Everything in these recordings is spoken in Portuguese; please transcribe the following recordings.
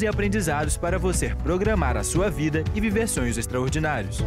e aprendizados para você programar a sua vida e viver sonhos extraordinários.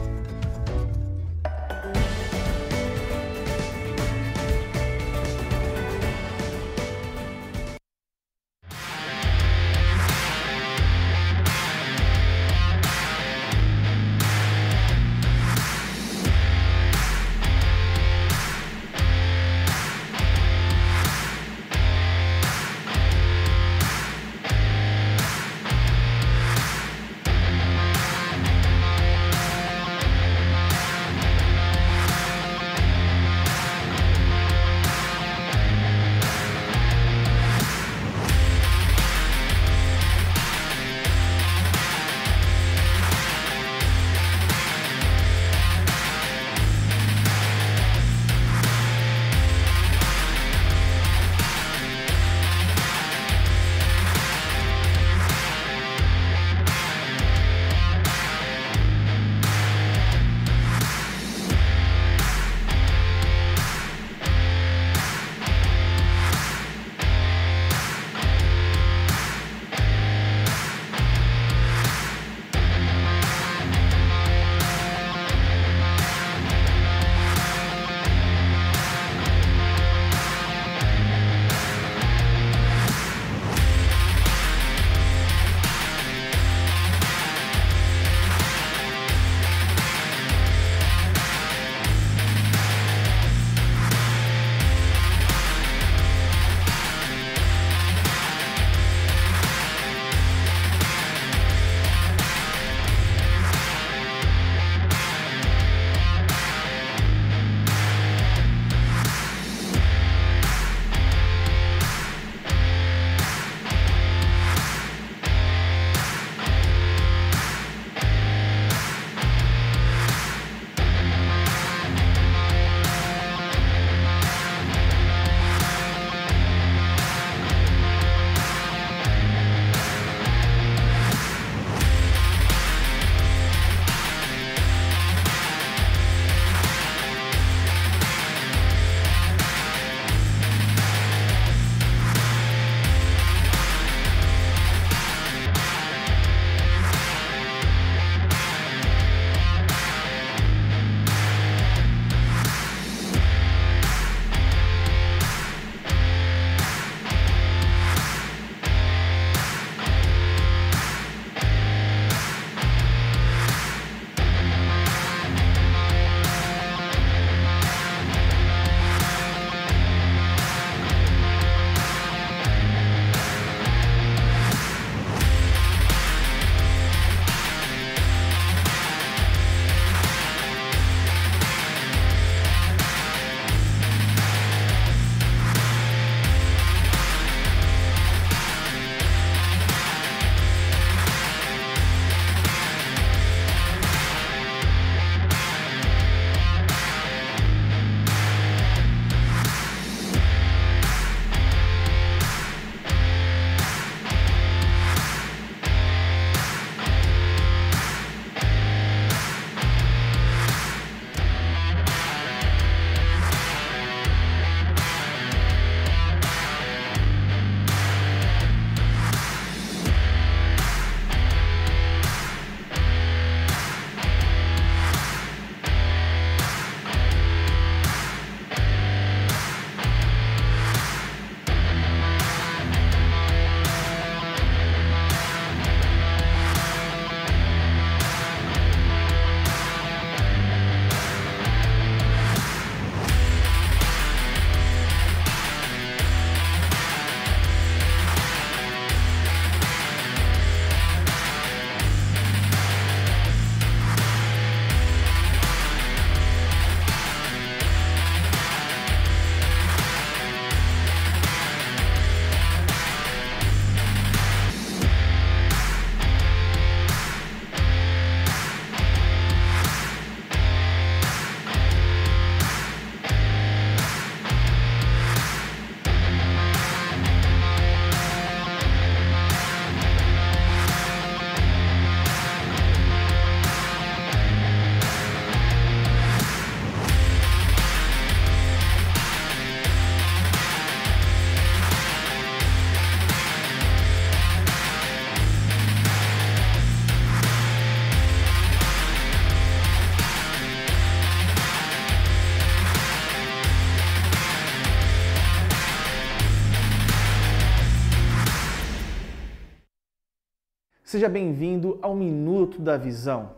Seja bem-vindo ao Minuto da Visão.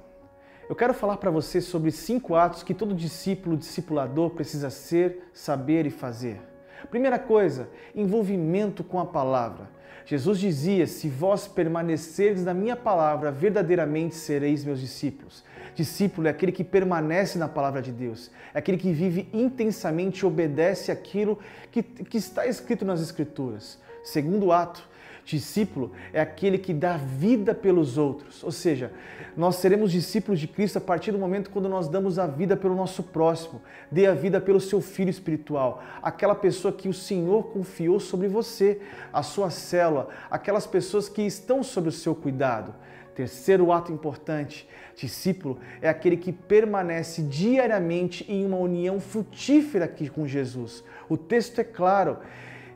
Eu quero falar para você sobre cinco atos que todo discípulo, discipulador precisa ser, saber e fazer. Primeira coisa, envolvimento com a palavra. Jesus dizia: Se vós permanecerdes na minha palavra, verdadeiramente sereis meus discípulos. Discípulo é aquele que permanece na palavra de Deus, é aquele que vive intensamente e obedece aquilo que, que está escrito nas Escrituras. Segundo ato, Discípulo é aquele que dá vida pelos outros. Ou seja, nós seremos discípulos de Cristo a partir do momento quando nós damos a vida pelo nosso próximo, dê a vida pelo seu filho espiritual, aquela pessoa que o Senhor confiou sobre você, a sua célula, aquelas pessoas que estão sob o seu cuidado. Terceiro ato importante: discípulo é aquele que permanece diariamente em uma união frutífera aqui com Jesus. O texto é claro: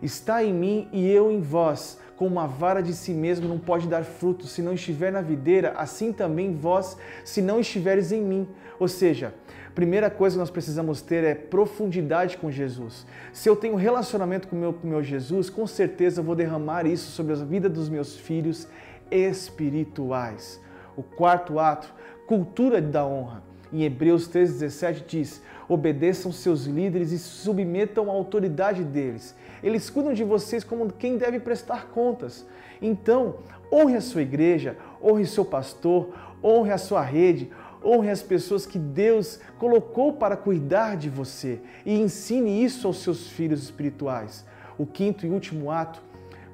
está em mim e eu em vós com uma vara de si mesmo não pode dar fruto se não estiver na videira, assim também vós, se não estiveres em mim. Ou seja, primeira coisa que nós precisamos ter é profundidade com Jesus. Se eu tenho relacionamento com o meu, com meu Jesus, com certeza eu vou derramar isso sobre a vida dos meus filhos espirituais. O quarto ato, cultura da honra. Em Hebreus 3,17 diz: obedeçam seus líderes e submetam a autoridade deles. Eles cuidam de vocês como quem deve prestar contas. Então, honre a sua igreja, honre seu pastor, honre a sua rede, honre as pessoas que Deus colocou para cuidar de você e ensine isso aos seus filhos espirituais. O quinto e último ato,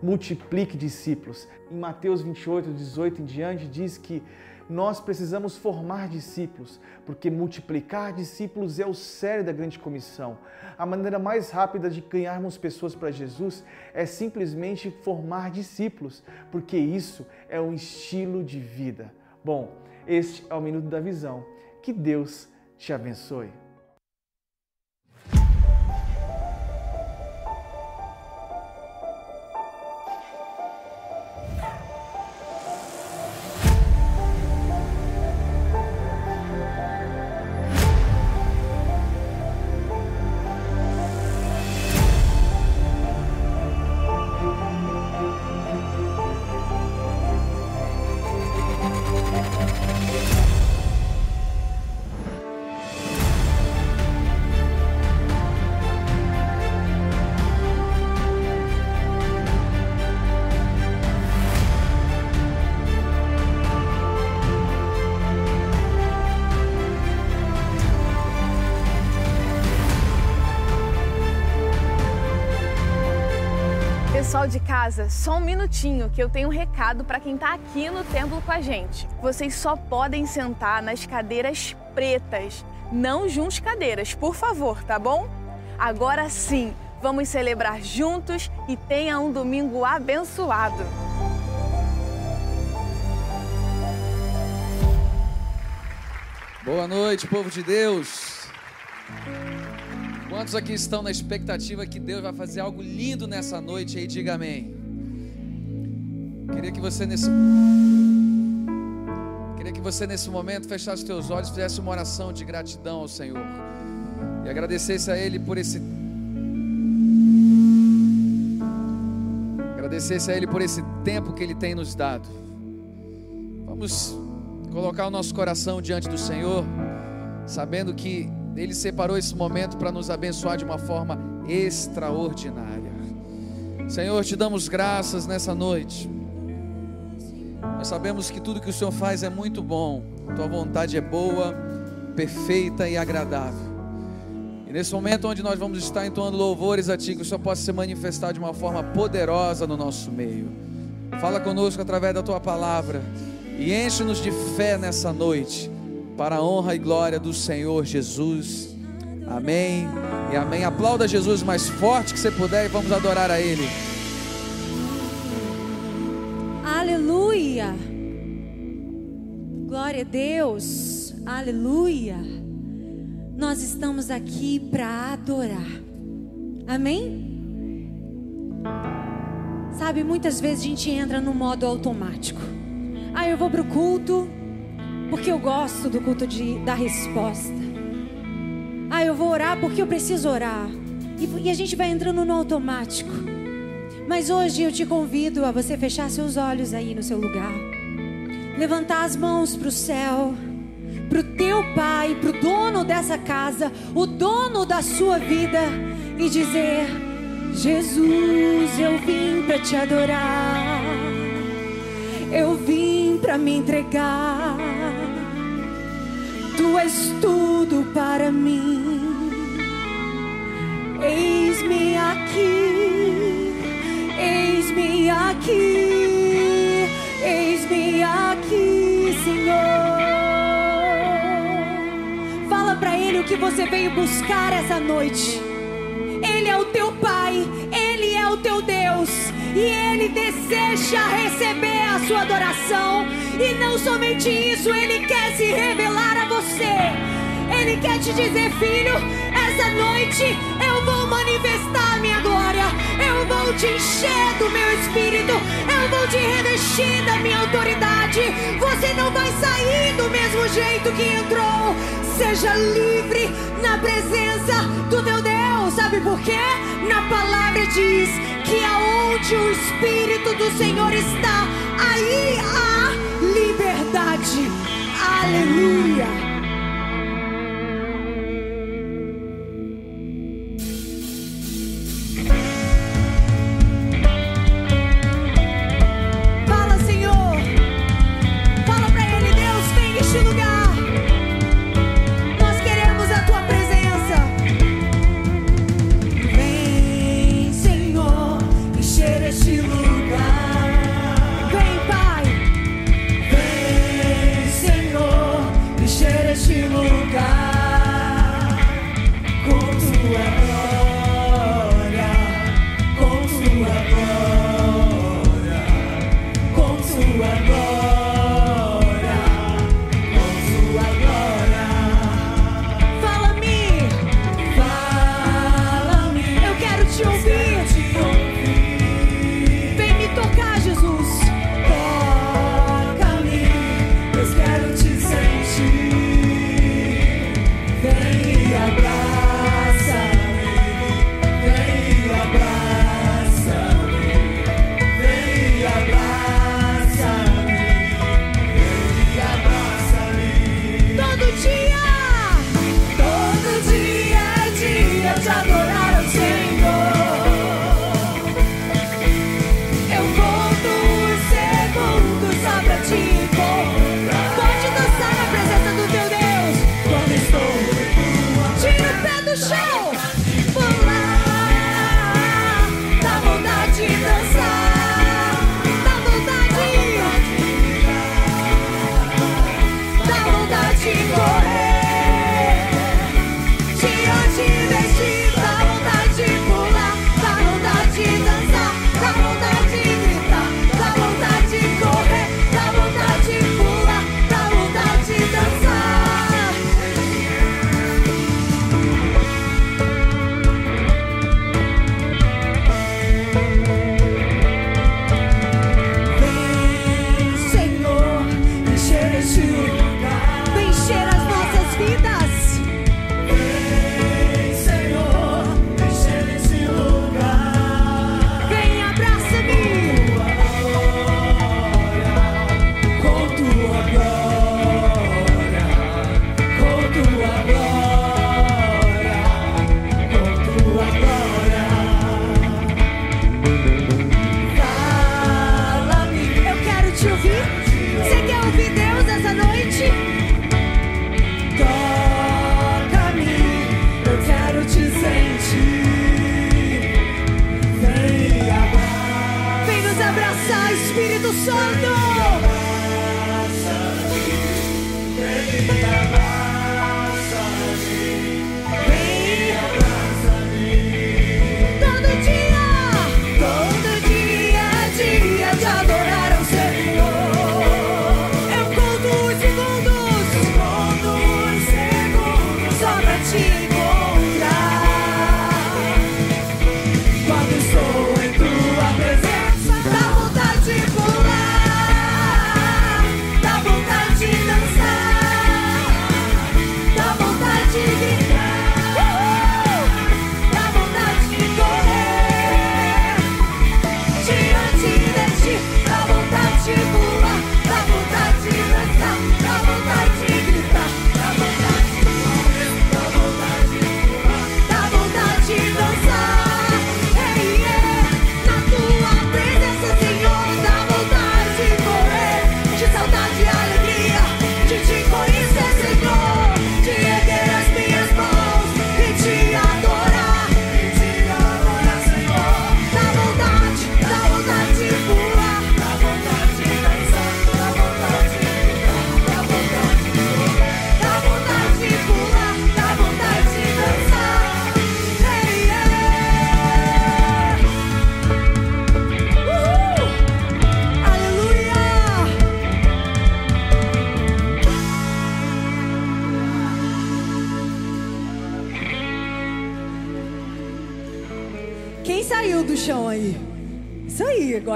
multiplique discípulos. Em Mateus 28, 18 em diante, diz que nós precisamos formar discípulos, porque multiplicar discípulos é o sério da grande comissão. A maneira mais rápida de ganharmos pessoas para Jesus é simplesmente formar discípulos, porque isso é um estilo de vida. Bom, este é o Minuto da Visão. Que Deus te abençoe. Pessoal de casa, só um minutinho que eu tenho um recado para quem está aqui no templo com a gente. Vocês só podem sentar nas cadeiras pretas, não juntos cadeiras, por favor, tá bom? Agora sim, vamos celebrar juntos e tenha um domingo abençoado. Boa noite, povo de Deus. Quantos aqui estão na expectativa que Deus vai fazer algo lindo nessa noite aí? Diga amém. Queria que você nesse Queria que você nesse momento fechasse os teus olhos, fizesse uma oração de gratidão ao Senhor. E agradecesse a ele por esse Agradecesse a ele por esse tempo que ele tem nos dado. Vamos colocar o nosso coração diante do Senhor, sabendo que ele separou esse momento para nos abençoar de uma forma extraordinária. Senhor, te damos graças nessa noite. Nós sabemos que tudo que o Senhor faz é muito bom, tua vontade é boa, perfeita e agradável. E nesse momento onde nós vamos estar entoando louvores a Ti, que o Senhor possa se manifestar de uma forma poderosa no nosso meio. Fala conosco através da Tua palavra e enche-nos de fé nessa noite para a honra e glória do Senhor Jesus. Amém e amém. Aplauda Jesus mais forte que você puder e vamos adorar a Ele. Aleluia. Glória a Deus. Aleluia. Nós estamos aqui para adorar. Amém? Sabe, muitas vezes a gente entra no modo automático. Ah, eu vou para o culto porque eu gosto do culto de, da resposta. Ah, eu vou orar porque eu preciso orar. E, e a gente vai entrando no automático. Mas hoje eu te convido a você fechar seus olhos aí no seu lugar. levantar as mãos para o céu, para o teu pai, para o dono dessa casa, o dono da sua vida, e dizer: Jesus, eu vim para te adorar, eu vim para me entregar, tu és tudo para mim. Eis-me aqui, eis-me aqui, eis-me aqui, Senhor. Fala para Ele o que você veio buscar essa noite. Ele é o teu Pai, Ele é o teu Deus, e Ele deseja receber a sua adoração. E não somente isso, Ele quer se revelar a você. Ele quer te dizer, filho, essa noite eu vou manifestar minha glória. Eu vou te encher do meu espírito. Eu vou te revestir da minha autoridade. Você não vai sair do mesmo jeito que entrou. Seja livre na presença do teu Deus. Sabe por quê? Na palavra diz que aonde o Espírito do Senhor está, aí há liberdade. Aleluia.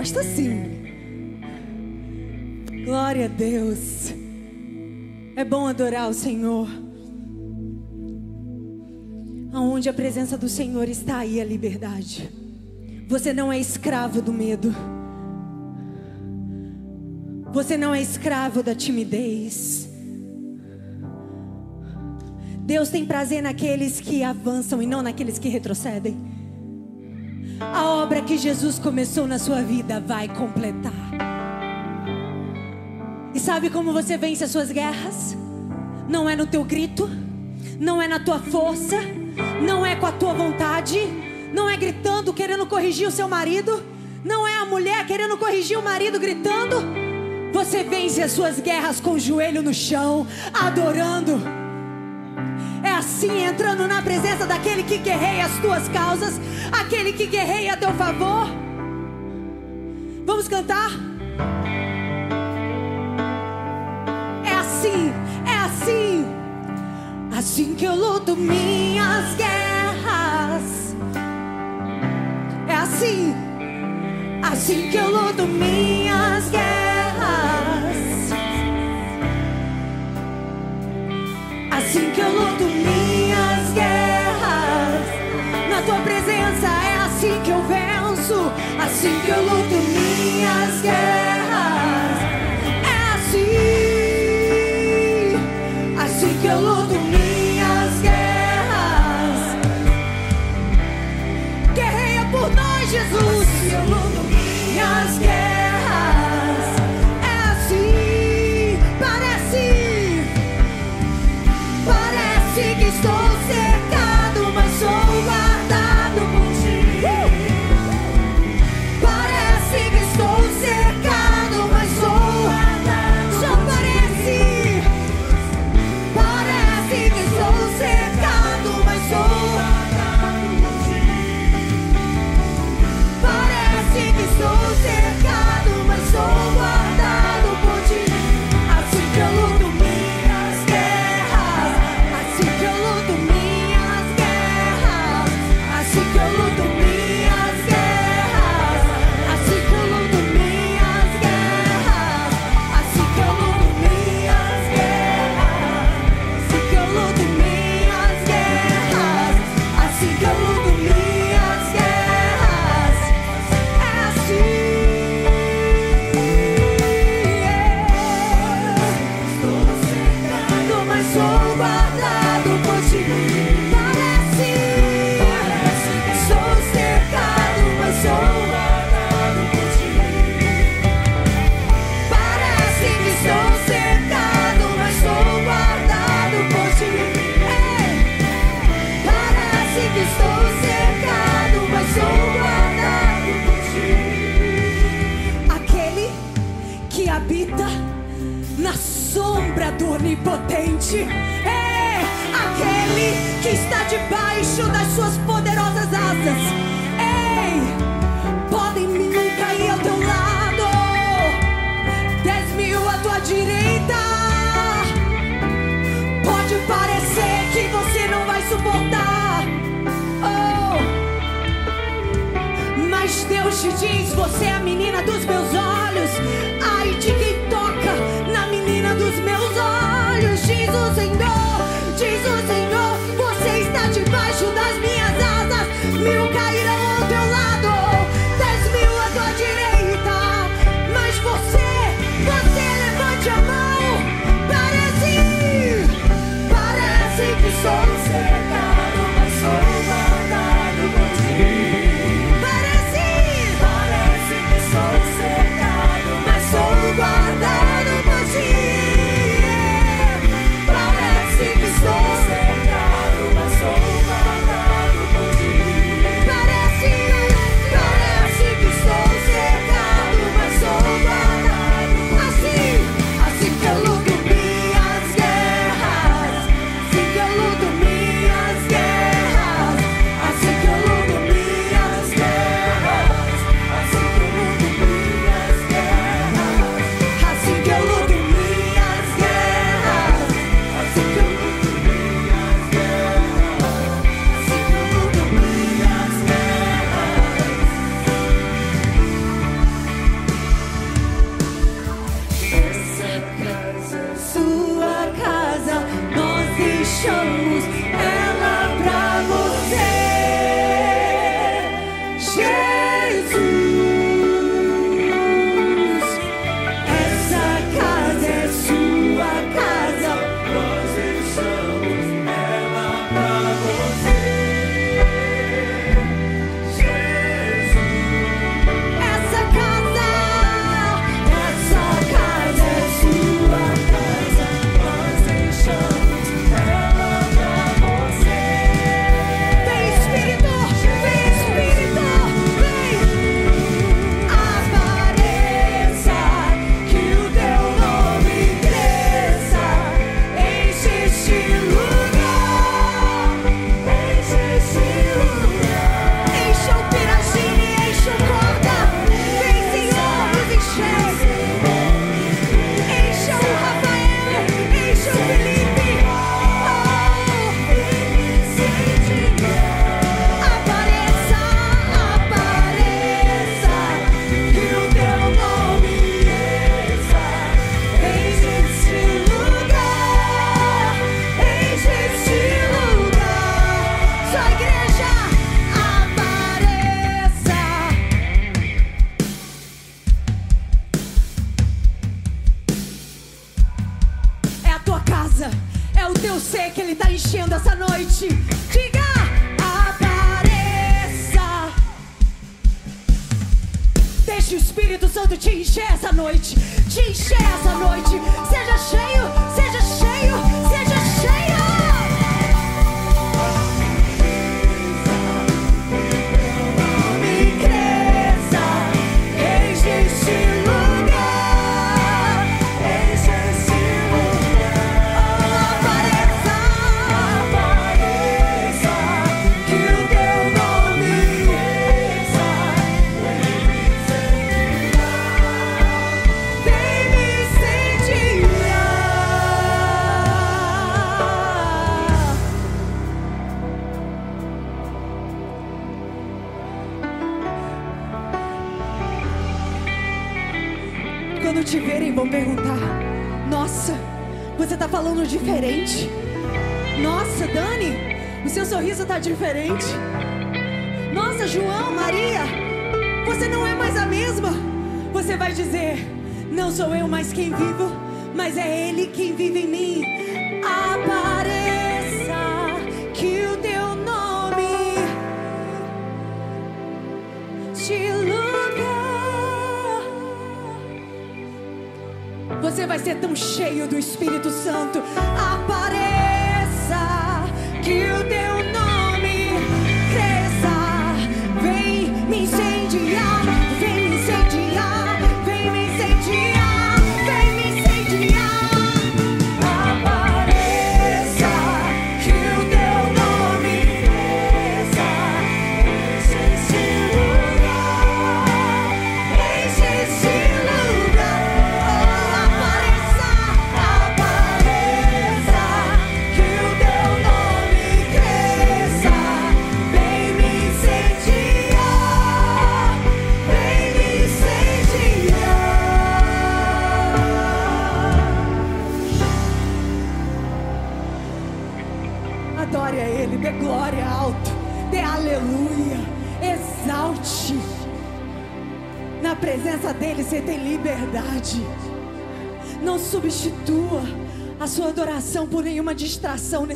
Gosta sim. Glória a Deus. É bom adorar o Senhor. Aonde a presença do Senhor está aí a liberdade. Você não é escravo do medo. Você não é escravo da timidez. Deus tem prazer naqueles que avançam e não naqueles que retrocedem. A obra que Jesus começou na sua vida vai completar. E sabe como você vence as suas guerras? Não é no teu grito, não é na tua força, não é com a tua vontade, não é gritando querendo corrigir o seu marido, não é a mulher querendo corrigir o marido gritando. Você vence as suas guerras com o joelho no chão, adorando. Assim, entrando na presença daquele que guerreia as tuas causas, aquele que guerreia a teu favor. Vamos cantar? É assim, é assim. Assim que eu luto minhas guerras. É assim, assim que eu luto minhas guerras. Assim que eu luto minhas guerras. Na tua presença é assim que eu venço. Assim que eu luto onipotente. É aquele que está debaixo das suas poderosas asas. Ei, podem mil cair ao teu lado, dez mil à tua direita. Pode parecer que você não vai suportar. Oh. Mas Deus te diz: você é a menina dos meus olhos. Ai de quem toca na menina dos meus olhos. Diz o Senhor, diz o Senhor: você está debaixo das minhas asas. Mil cairão ao teu lado, dez mil à tua direita. Mas você, você levante a mão. Parece, parece que sou diferente.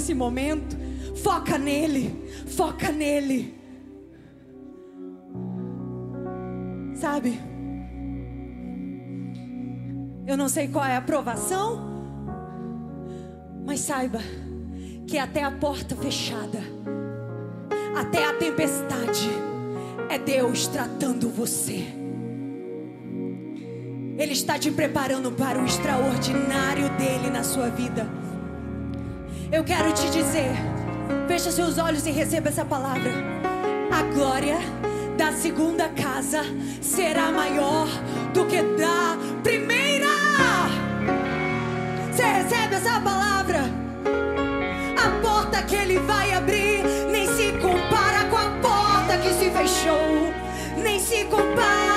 nesse momento, foca nele, foca nele. Sabe? Eu não sei qual é a provação, mas saiba que até a porta fechada, até a tempestade, é Deus tratando você. Ele está te preparando para o extraordinário dele na sua vida. Eu quero te dizer: feche seus olhos e receba essa palavra. A glória da segunda casa será maior do que da primeira. Você recebe essa palavra? A porta que ele vai abrir nem se compara com a porta que se fechou, nem se compara.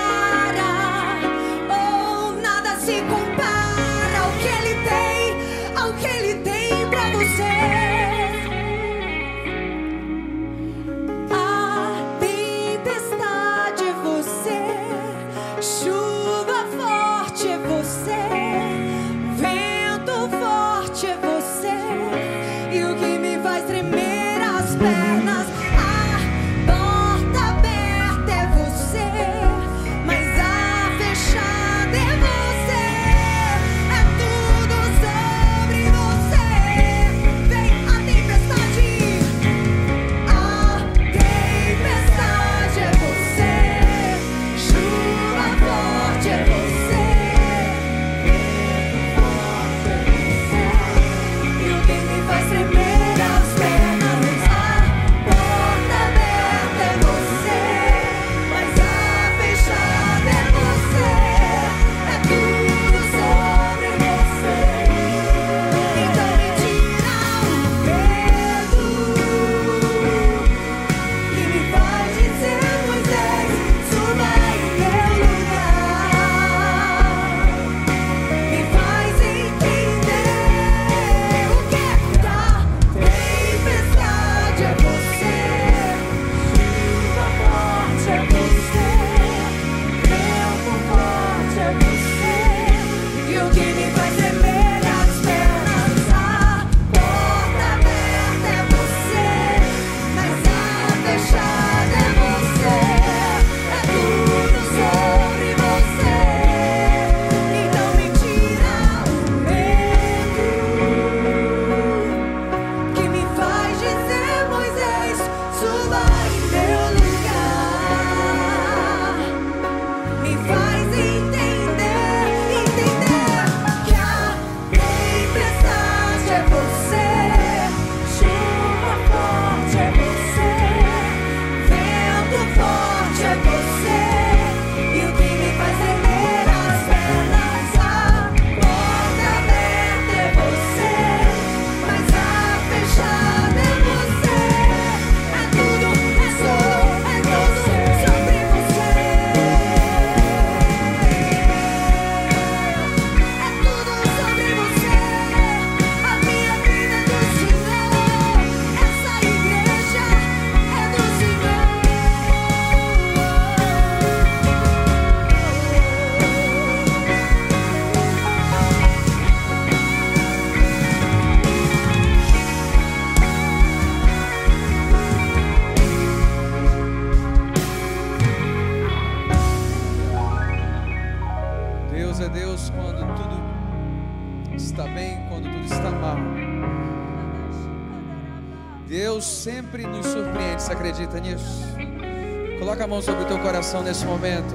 Coração nesse momento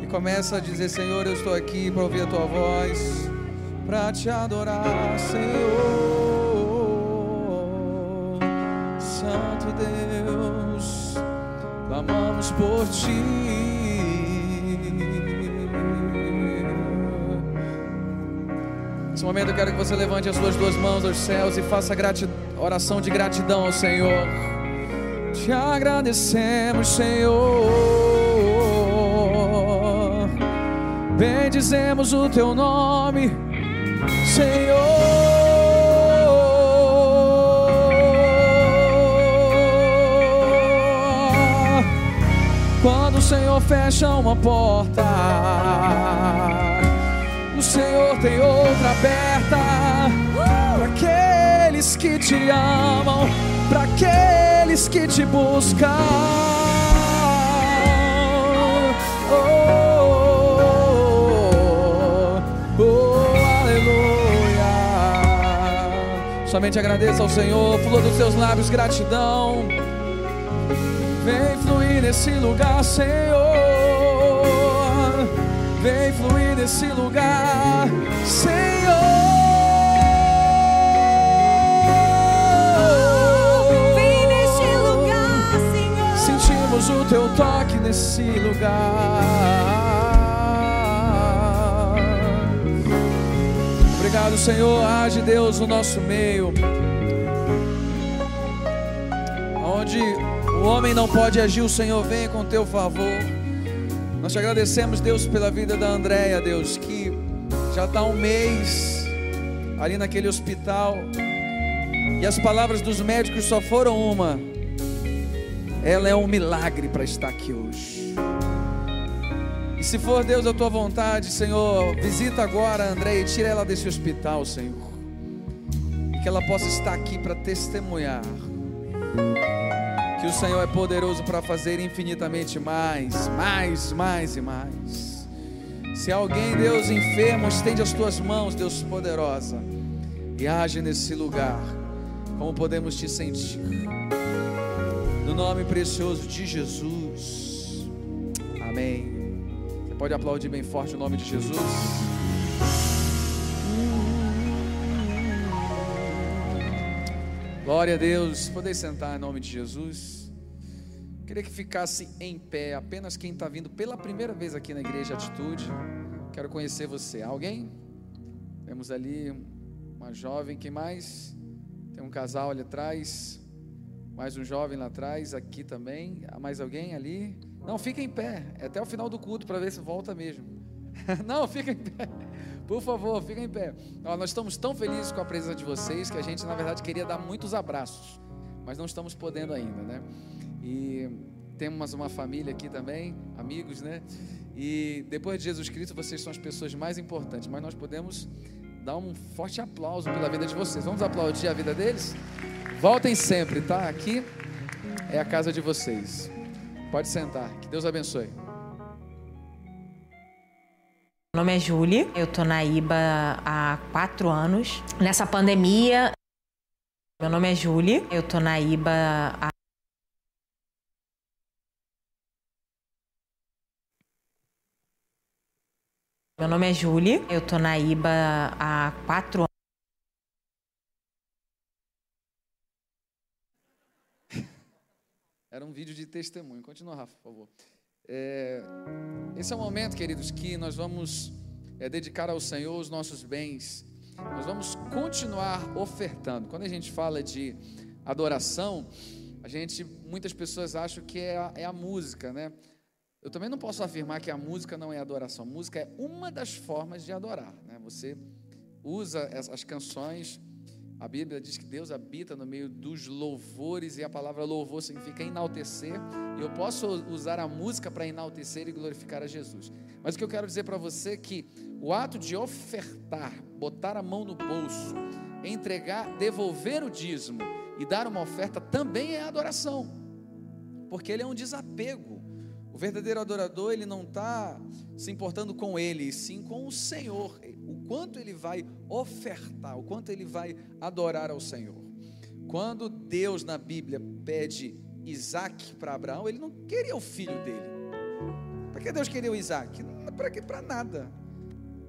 e começa a dizer: Senhor, eu estou aqui para ouvir a tua voz, para te adorar, Senhor. Santo Deus, clamamos por ti. Nesse momento eu quero que você levante as suas duas mãos aos céus e faça oração de gratidão ao Senhor. Te agradecemos, Senhor. Bendizemos o teu nome, Senhor. Quando o Senhor fecha uma porta Senhor tem outra aberta para aqueles que te amam, para aqueles que te buscam. Somente agradeça ao Senhor, flor dos seus lábios, gratidão. Vem fluir nesse lugar, Senhor. Vem fluir nesse lugar, Senhor. Vem nesse lugar, Senhor. Sentimos o teu toque nesse lugar. Obrigado, Senhor. Age Deus no nosso meio. Onde o homem não pode agir, o Senhor vem com teu favor. Nós te agradecemos, Deus, pela vida da Andréia, Deus, que já está um mês ali naquele hospital e as palavras dos médicos só foram uma: ela é um milagre para estar aqui hoje. E se for Deus a tua vontade, Senhor, visita agora a Andréia e tira ela desse hospital, Senhor, e que ela possa estar aqui para testemunhar que o Senhor é poderoso para fazer infinitamente mais, mais, mais e mais. Se alguém, Deus, enfermo, estende as tuas mãos, Deus poderosa, e age nesse lugar, como podemos te sentir. No nome precioso de Jesus. Amém. Pode aplaudir bem forte o nome de Jesus. Glória a Deus. Poder sentar em nome de Jesus. Queria que ficasse em pé apenas quem está vindo pela primeira vez aqui na Igreja Atitude. Quero conhecer você. Alguém? Temos ali uma jovem. Quem mais? Tem um casal ali atrás. Mais um jovem lá atrás. Aqui também. Mais alguém ali? Não, fica em pé. É até o final do culto para ver se volta mesmo. Não, fica em pé. Por favor, fica em pé. Ó, nós estamos tão felizes com a presença de vocês que a gente, na verdade, queria dar muitos abraços, mas não estamos podendo ainda, né? E temos uma família aqui também, amigos, né? E depois de Jesus Cristo, vocês são as pessoas mais importantes, mas nós podemos dar um forte aplauso pela vida de vocês. Vamos aplaudir a vida deles? Voltem sempre, tá? Aqui é a casa de vocês. Pode sentar. Que Deus abençoe. Meu nome é Julie, eu tô na IBA há quatro anos. Nessa pandemia, meu nome é Julie, eu tô na IBA há Meu nome é Julie, eu tô na IBA há quatro anos. Era um vídeo de testemunho. Continua, Rafa, por favor. É, esse é o momento, queridos, que nós vamos é, dedicar ao Senhor os nossos bens. Nós vamos continuar ofertando. Quando a gente fala de adoração, a gente, muitas pessoas acham que é a, é a música, né? Eu também não posso afirmar que a música não é adoração. Música é uma das formas de adorar, né? Você usa as canções a Bíblia diz que Deus habita no meio dos louvores e a palavra louvor significa enaltecer. E eu posso usar a música para enaltecer e glorificar a Jesus. Mas o que eu quero dizer para você é que o ato de ofertar, botar a mão no bolso, entregar, devolver o dízimo e dar uma oferta também é adoração, porque ele é um desapego. O verdadeiro adorador, ele não está se importando com ele, sim com o Senhor. O quanto ele vai ofertar, o quanto ele vai adorar ao Senhor. Quando Deus na Bíblia pede Isaac para Abraão, ele não queria o filho dele. Para que Deus queria o Isaac? Para que? Para nada.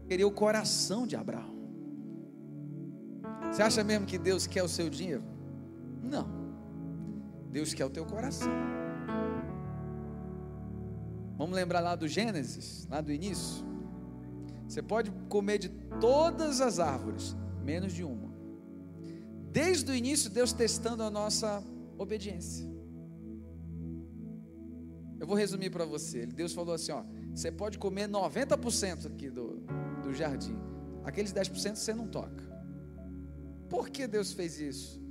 Queria o coração de Abraão. Você acha mesmo que Deus quer o seu dinheiro? Não. Deus quer o teu coração. Vamos lembrar lá do Gênesis, lá do início? Você pode comer de todas as árvores, menos de uma. Desde o início, Deus testando a nossa obediência. Eu vou resumir para você. Deus falou assim: ó, você pode comer 90% aqui do, do jardim, aqueles 10% você não toca. Por que Deus fez isso?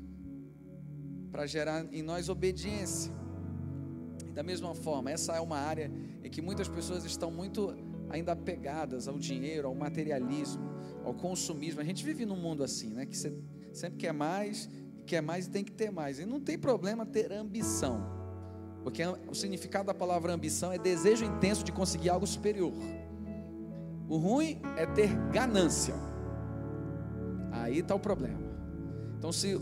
Para gerar em nós obediência. Da mesma forma, essa é uma área em que muitas pessoas estão muito ainda apegadas ao dinheiro, ao materialismo, ao consumismo. A gente vive num mundo assim, né? Que você sempre quer mais, quer mais e tem que ter mais. E não tem problema ter ambição, porque o significado da palavra ambição é desejo intenso de conseguir algo superior. O ruim é ter ganância. Aí está o problema. Então, se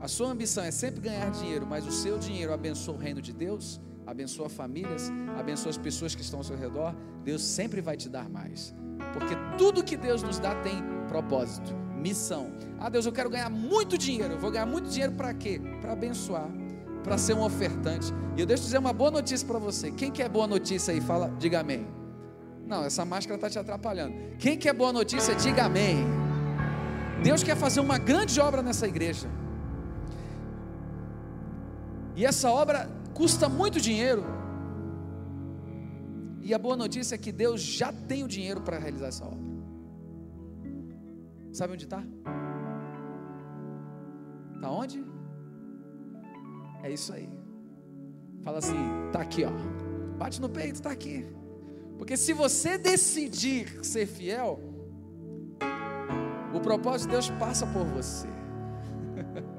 a sua ambição é sempre ganhar dinheiro, mas o seu dinheiro abençoa o reino de Deus, abençoa famílias, abençoa as pessoas que estão ao seu redor, Deus sempre vai te dar mais. Porque tudo que Deus nos dá tem propósito, missão. Ah, Deus, eu quero ganhar muito dinheiro. Eu vou ganhar muito dinheiro para quê? Para abençoar, para ser um ofertante. E eu deixo dizer uma boa notícia para você. Quem quer boa notícia aí? Fala, diga amém. Não, essa máscara está te atrapalhando. Quem quer boa notícia, diga amém. Deus quer fazer uma grande obra nessa igreja. E essa obra custa muito dinheiro. E a boa notícia é que Deus já tem o dinheiro para realizar essa obra. Sabe onde está? Está onde? É isso aí. Fala assim, está aqui, ó. Bate no peito, está aqui. Porque se você decidir ser fiel, o propósito de Deus passa por você.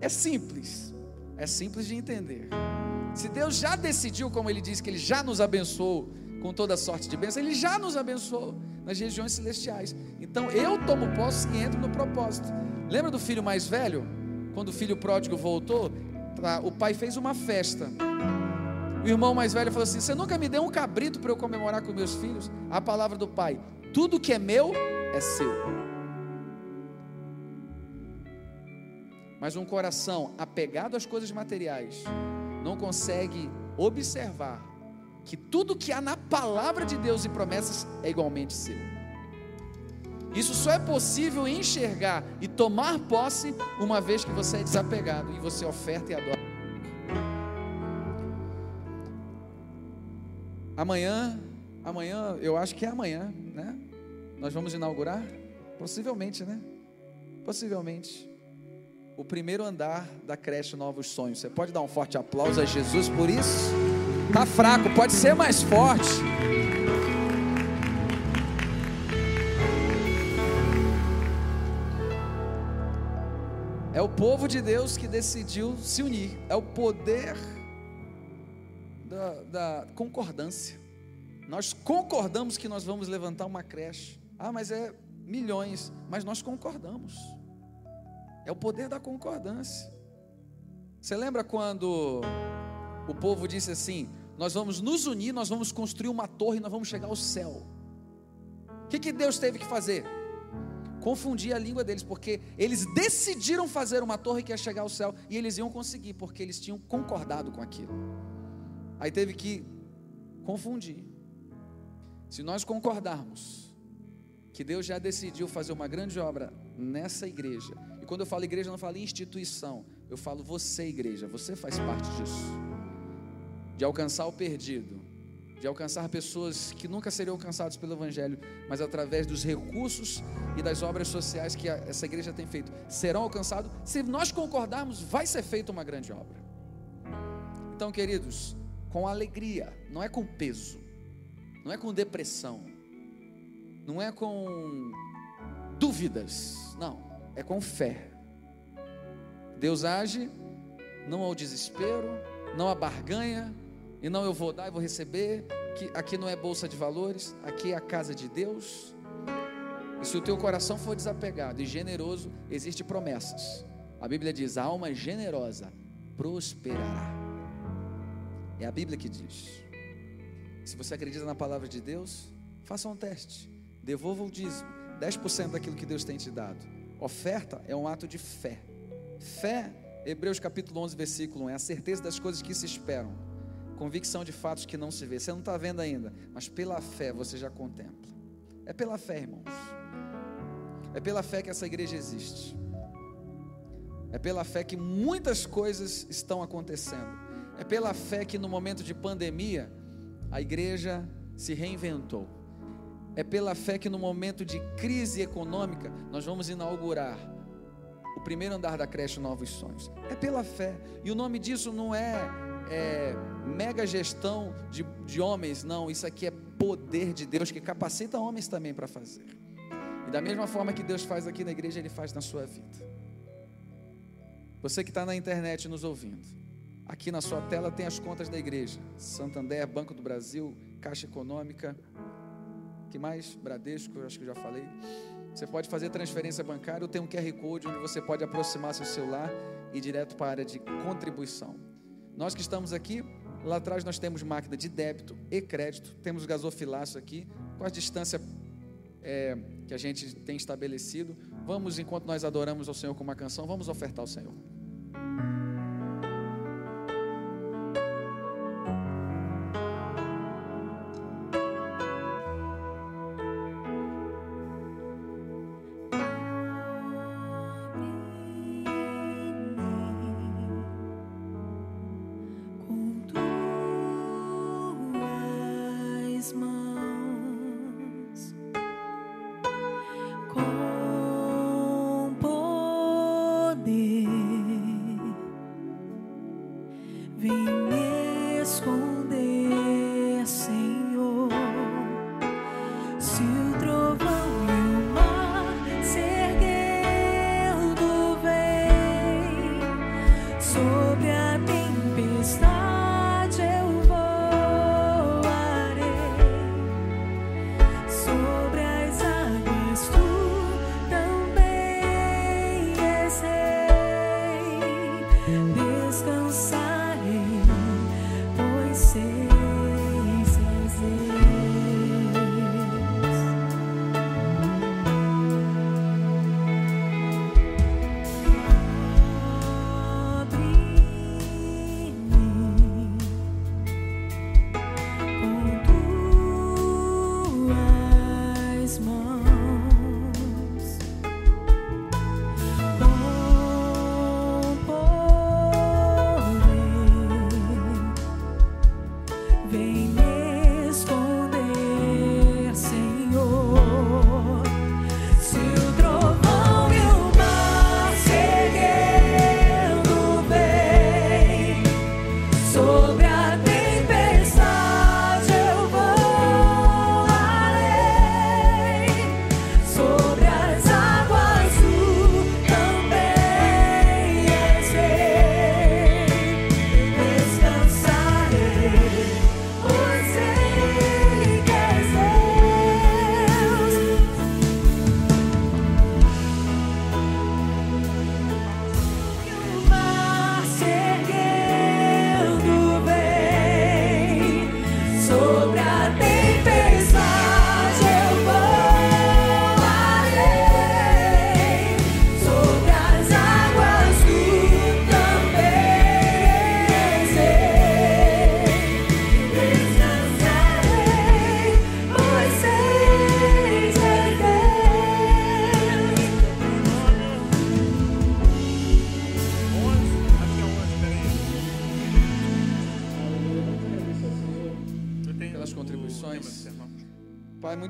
É simples. É simples de entender. Se Deus já decidiu, como Ele disse, que Ele já nos abençoou com toda sorte de bênção, Ele já nos abençoou nas regiões celestiais. Então eu tomo posse e entro no propósito. Lembra do filho mais velho? Quando o filho pródigo voltou, tá, o pai fez uma festa. O irmão mais velho falou assim: Você nunca me deu um cabrito para eu comemorar com meus filhos? A palavra do pai: Tudo que é meu é seu. Mas um coração apegado às coisas materiais não consegue observar que tudo que há na palavra de Deus e promessas é igualmente seu. Isso só é possível enxergar e tomar posse uma vez que você é desapegado e você oferta e adora. Amanhã, amanhã, eu acho que é amanhã, né? Nós vamos inaugurar? Possivelmente, né? Possivelmente. O primeiro andar da creche Novos Sonhos. Você pode dar um forte aplauso a Jesus por isso? Tá fraco, pode ser mais forte. É o povo de Deus que decidiu se unir. É o poder da, da, concordância. Nós concordamos que nós vamos levantar uma creche. Ah, mas é milhões. Mas nós concordamos. É o poder da concordância. Você lembra quando o povo disse assim: Nós vamos nos unir, nós vamos construir uma torre, nós vamos chegar ao céu. O que, que Deus teve que fazer? Confundir a língua deles, porque eles decidiram fazer uma torre que ia chegar ao céu e eles iam conseguir, porque eles tinham concordado com aquilo. Aí teve que confundir. Se nós concordarmos que Deus já decidiu fazer uma grande obra nessa igreja, e quando eu falo igreja, eu não falo instituição, eu falo você, igreja, você faz parte disso. De alcançar o perdido, de alcançar pessoas que nunca seriam alcançadas pelo Evangelho, mas através dos recursos e das obras sociais que essa igreja tem feito, serão alcançados. Se nós concordarmos, vai ser feita uma grande obra. Então, queridos, com alegria, não é com peso, não é com depressão, não é com dúvidas, não, é com fé. Deus age não ao desespero, não à barganha, e não eu vou dar e vou receber, que aqui não é bolsa de valores, aqui é a casa de Deus. E se o teu coração for desapegado e generoso, existe promessas. A Bíblia diz: a alma generosa prosperará. É a Bíblia que diz. Se você acredita na palavra de Deus, faça um teste. Devolva o dízimo, 10% daquilo que Deus tem te dado. Oferta é um ato de fé. Fé, Hebreus capítulo 11, versículo 1, é a certeza das coisas que se esperam. Convicção de fatos que não se vê. Você não está vendo ainda, mas pela fé você já contempla. É pela fé, irmãos. É pela fé que essa igreja existe. É pela fé que muitas coisas estão acontecendo. É pela fé que no momento de pandemia a igreja se reinventou. É pela fé que no momento de crise econômica nós vamos inaugurar o primeiro andar da creche Novos Sonhos. É pela fé. E o nome disso não é, é mega gestão de, de homens, não. Isso aqui é poder de Deus que capacita homens também para fazer. E da mesma forma que Deus faz aqui na igreja, Ele faz na sua vida. Você que está na internet nos ouvindo, aqui na sua tela tem as contas da igreja: Santander, Banco do Brasil, Caixa Econômica, que mais? Bradesco, acho que já falei. Você pode fazer transferência bancária ou tem um QR Code onde você pode aproximar seu celular e ir direto para a área de contribuição. Nós que estamos aqui, lá atrás nós temos máquina de débito e crédito, temos gasofilaço aqui, com a distância é, que a gente tem estabelecido. Vamos, enquanto nós adoramos ao Senhor com uma canção, vamos ofertar ao Senhor.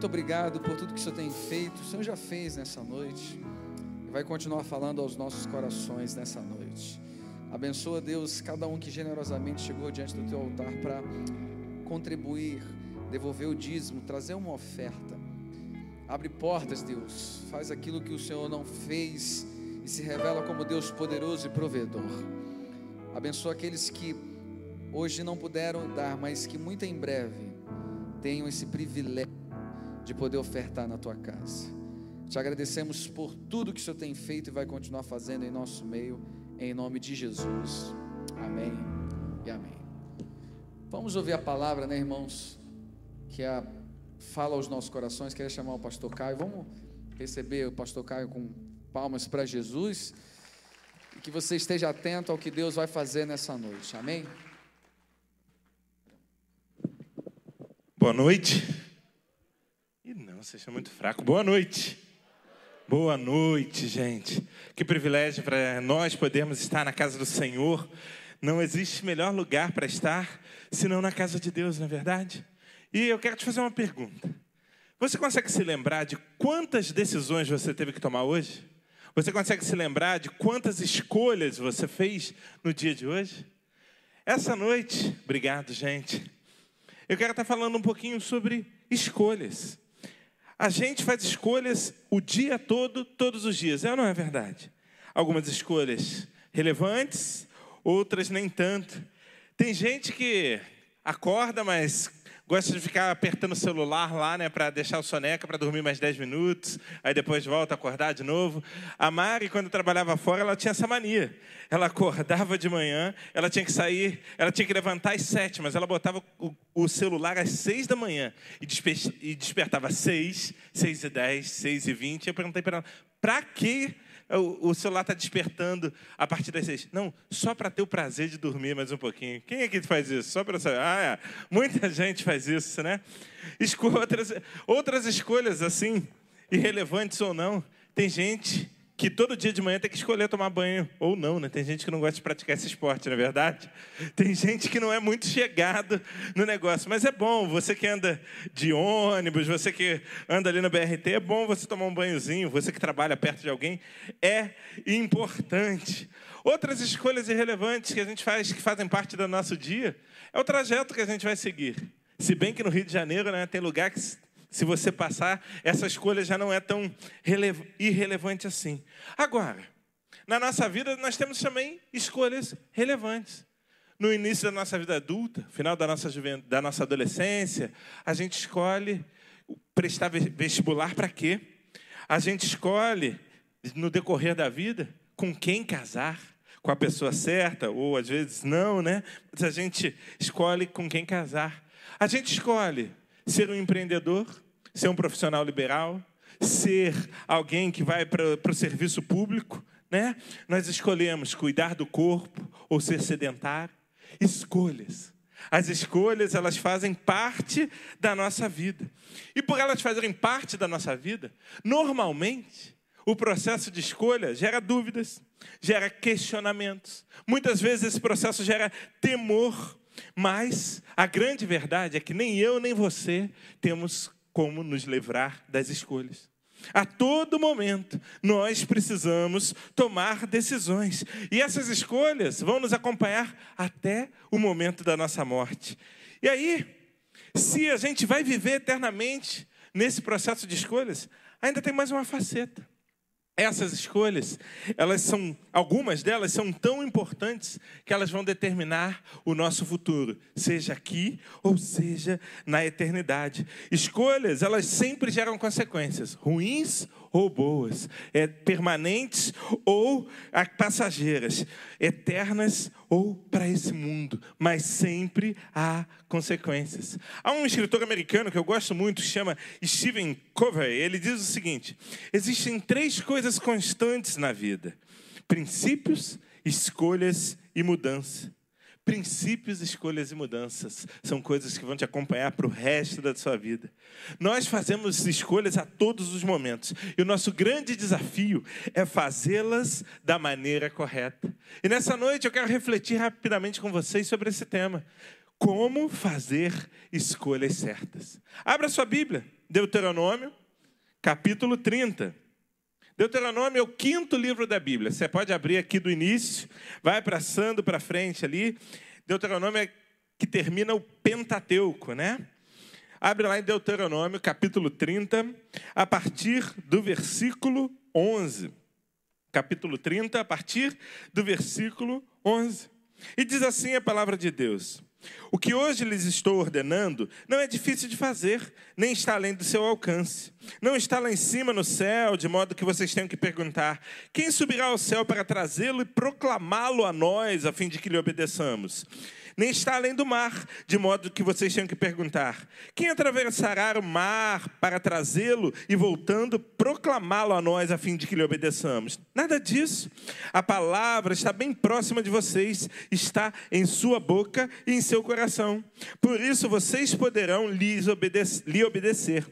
Obrigado por tudo que o Senhor tem feito, o Senhor já fez nessa noite e vai continuar falando aos nossos corações nessa noite. Abençoa, Deus, cada um que generosamente chegou diante do teu altar para contribuir, devolver o dízimo, trazer uma oferta. Abre portas, Deus, faz aquilo que o Senhor não fez e se revela como Deus poderoso e provedor. Abençoa aqueles que hoje não puderam dar, mas que muito em breve tenham esse privilégio de poder ofertar na tua casa. Te agradecemos por tudo que o Senhor tem feito e vai continuar fazendo em nosso meio, em nome de Jesus. Amém e amém. Vamos ouvir a palavra, né, irmãos? Que a, fala aos nossos corações. Queria chamar o pastor Caio. Vamos receber o pastor Caio com palmas para Jesus. E que você esteja atento ao que Deus vai fazer nessa noite. Amém? Boa noite. E não, está muito fraco. Boa noite. Boa noite, gente. Que privilégio para nós podermos estar na casa do Senhor. Não existe melhor lugar para estar senão na casa de Deus, não é verdade? E eu quero te fazer uma pergunta. Você consegue se lembrar de quantas decisões você teve que tomar hoje? Você consegue se lembrar de quantas escolhas você fez no dia de hoje? Essa noite, obrigado, gente. Eu quero estar falando um pouquinho sobre escolhas. A gente faz escolhas o dia todo, todos os dias, é ou não é verdade? Algumas escolhas relevantes, outras nem tanto. Tem gente que acorda, mas gosta de ficar apertando o celular lá, né, para deixar o soneca para dormir mais 10 minutos, aí depois volta a acordar de novo. A Mari, quando trabalhava fora, ela tinha essa mania. Ela acordava de manhã, ela tinha que sair, ela tinha que levantar às sete, mas ela botava o, o celular às seis da manhã e, desper, e despertava às seis, seis e dez, seis e vinte. Eu perguntei para ela, para que o, celular está despertando a partir das seis. Não, só para ter o prazer de dormir mais um pouquinho. Quem é que faz isso? Só para saber. Ah, é. muita gente faz isso, né? Outras, outras escolhas assim, irrelevantes ou não. Tem gente que todo dia de manhã tem que escolher tomar banho, ou não, né? Tem gente que não gosta de praticar esse esporte, não é verdade? Tem gente que não é muito chegado no negócio, mas é bom, você que anda de ônibus, você que anda ali no BRT, é bom você tomar um banhozinho, você que trabalha perto de alguém, é importante. Outras escolhas irrelevantes que a gente faz, que fazem parte do nosso dia, é o trajeto que a gente vai seguir. Se bem que no Rio de Janeiro né, tem lugar que se você passar, essa escolha já não é tão irrelevante assim. Agora, na nossa vida, nós temos também escolhas relevantes. No início da nossa vida adulta, final da nossa, da nossa adolescência, a gente escolhe prestar vestibular para quê? A gente escolhe, no decorrer da vida, com quem casar, com a pessoa certa, ou às vezes não, né? Mas a gente escolhe com quem casar. A gente escolhe ser um empreendedor, ser um profissional liberal, ser alguém que vai para o serviço público, né? Nós escolhemos cuidar do corpo ou ser sedentário. Escolhas. As escolhas, elas fazem parte da nossa vida. E por elas fazerem parte da nossa vida, normalmente, o processo de escolha gera dúvidas, gera questionamentos. Muitas vezes esse processo gera temor, mas a grande verdade é que nem eu nem você temos como nos livrar das escolhas. A todo momento, nós precisamos tomar decisões. E essas escolhas vão nos acompanhar até o momento da nossa morte. E aí, se a gente vai viver eternamente nesse processo de escolhas, ainda tem mais uma faceta. Essas escolhas, elas são, algumas delas são tão importantes que elas vão determinar o nosso futuro, seja aqui ou seja na eternidade. Escolhas, elas sempre geram consequências, ruins ou boas, é, permanentes ou passageiras, eternas ou para esse mundo, mas sempre há consequências. Há um escritor americano que eu gosto muito, chama Stephen Covey, ele diz o seguinte: existem três coisas constantes na vida: princípios, escolhas e mudança. Princípios, escolhas e mudanças são coisas que vão te acompanhar para o resto da sua vida. Nós fazemos escolhas a todos os momentos e o nosso grande desafio é fazê-las da maneira correta. E nessa noite eu quero refletir rapidamente com vocês sobre esse tema: como fazer escolhas certas. Abra sua Bíblia, Deuteronômio, capítulo 30. Deuteronômio é o quinto livro da Bíblia. Você pode abrir aqui do início, vai passando para frente ali. Deuteronômio é que termina o Pentateuco, né? Abre lá em Deuteronômio, capítulo 30, a partir do versículo 11. Capítulo 30, a partir do versículo 11. E diz assim a palavra de Deus: O que hoje lhes estou ordenando não é difícil de fazer, nem está além do seu alcance. Não está lá em cima no céu, de modo que vocês tenham que perguntar: quem subirá ao céu para trazê-lo e proclamá-lo a nós, a fim de que lhe obedeçamos? nem está além do mar, de modo que vocês tenham que perguntar: quem atravessará o mar para trazê-lo e, voltando, proclamá-lo a nós, a fim de que lhe obedeçamos? Nada disso. A palavra está bem próxima de vocês, está em sua boca e em seu coração. Por isso vocês poderão lhes obedece, lhe obedecer.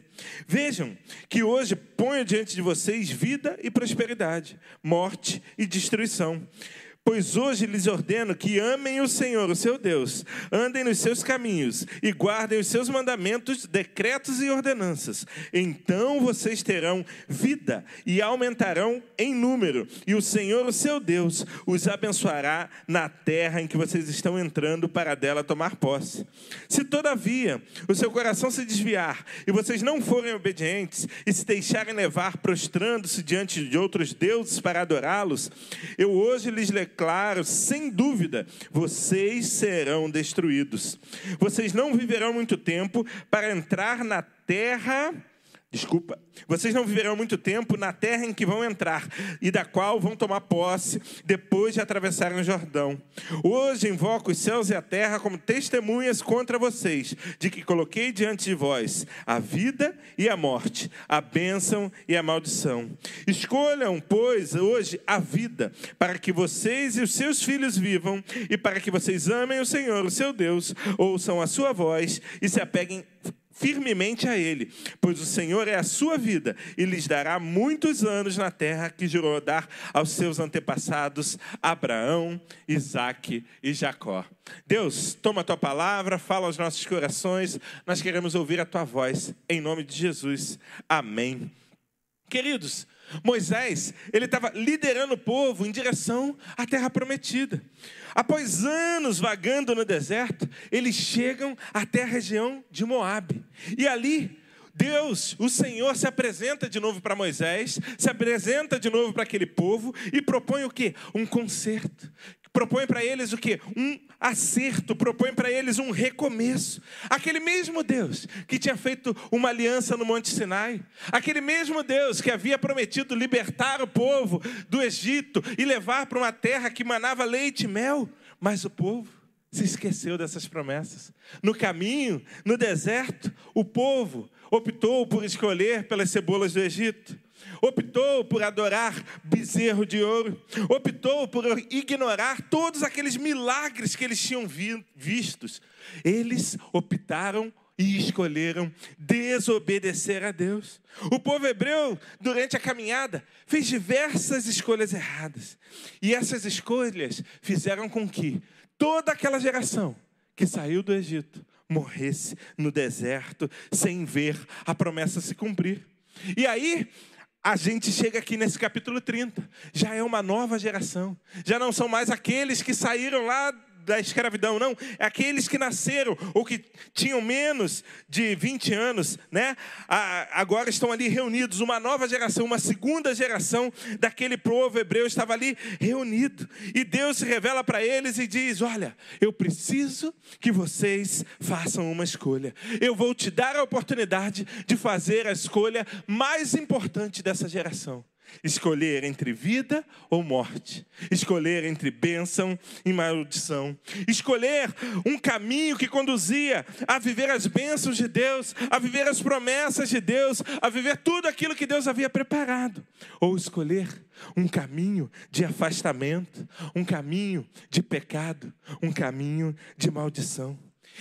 Vejam que hoje ponho diante de vocês vida e prosperidade, morte e destruição. Pois hoje lhes ordeno que amem o Senhor, o seu Deus, andem nos seus caminhos e guardem os seus mandamentos, decretos e ordenanças. Então vocês terão vida e aumentarão em número, e o Senhor, o seu Deus, os abençoará na terra em que vocês estão entrando para dela tomar posse. Se todavia o seu coração se desviar e vocês não forem obedientes e se deixarem levar prostrando-se diante de outros deuses para adorá-los, eu hoje lhes declaro, sem dúvida, vocês serão destruídos. Vocês não viverão muito tempo para entrar na terra Desculpa. Vocês não viverão muito tempo na terra em que vão entrar e da qual vão tomar posse depois de atravessarem o Jordão. Hoje invoco os céus e a terra como testemunhas contra vocês, de que coloquei diante de vós a vida e a morte, a bênção e a maldição. Escolham, pois, hoje a vida, para que vocês e os seus filhos vivam e para que vocês amem o Senhor, o seu Deus, ouçam a sua voz e se apeguem firmemente a Ele, pois o Senhor é a sua vida e lhes dará muitos anos na terra que jurou dar aos seus antepassados Abraão, Isaque e Jacó. Deus, toma a tua palavra, fala aos nossos corações, nós queremos ouvir a tua voz, em nome de Jesus. Amém. Queridos, Moisés, ele estava liderando o povo em direção à terra prometida. Após anos vagando no deserto, eles chegam até a região de Moabe. E ali, Deus, o Senhor, se apresenta de novo para Moisés, se apresenta de novo para aquele povo e propõe o quê? Um concerto. Propõe para eles o quê? Um acerto, propõe para eles um recomeço. Aquele mesmo Deus que tinha feito uma aliança no Monte Sinai, aquele mesmo Deus que havia prometido libertar o povo do Egito e levar para uma terra que manava leite e mel, mas o povo se esqueceu dessas promessas. No caminho, no deserto, o povo optou por escolher pelas cebolas do Egito optou por adorar bezerro de ouro, optou por ignorar todos aqueles milagres que eles tinham vi vistos. Eles optaram e escolheram desobedecer a Deus. O povo hebreu, durante a caminhada, fez diversas escolhas erradas. E essas escolhas fizeram com que toda aquela geração que saiu do Egito morresse no deserto sem ver a promessa se cumprir. E aí, a gente chega aqui nesse capítulo 30. Já é uma nova geração. Já não são mais aqueles que saíram lá da escravidão, não. É aqueles que nasceram ou que tinham menos de 20 anos, né? Agora estão ali reunidos. Uma nova geração, uma segunda geração daquele povo hebreu estava ali reunido. E Deus se revela para eles e diz: Olha, eu preciso que vocês façam uma escolha. Eu vou te dar a oportunidade de fazer a escolha mais importante dessa geração. Escolher entre vida ou morte. Escolher entre bênção e maldição. Escolher um caminho que conduzia a viver as bênçãos de Deus, a viver as promessas de Deus, a viver tudo aquilo que Deus havia preparado. Ou escolher um caminho de afastamento, um caminho de pecado, um caminho de maldição.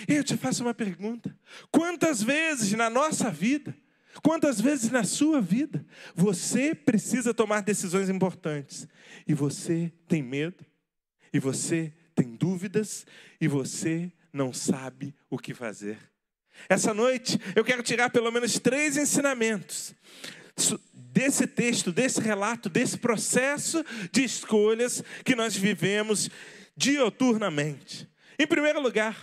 Eu te faço uma pergunta: quantas vezes na nossa vida, Quantas vezes na sua vida você precisa tomar decisões importantes e você tem medo, e você tem dúvidas, e você não sabe o que fazer? Essa noite eu quero tirar pelo menos três ensinamentos desse texto, desse relato, desse processo de escolhas que nós vivemos dioturnamente. Em primeiro lugar,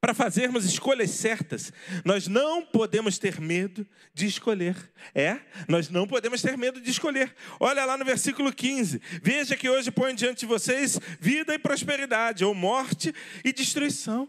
para fazermos escolhas certas, nós não podemos ter medo de escolher. É, nós não podemos ter medo de escolher. Olha lá no versículo 15. Veja que hoje põe diante de vocês vida e prosperidade, ou morte e destruição.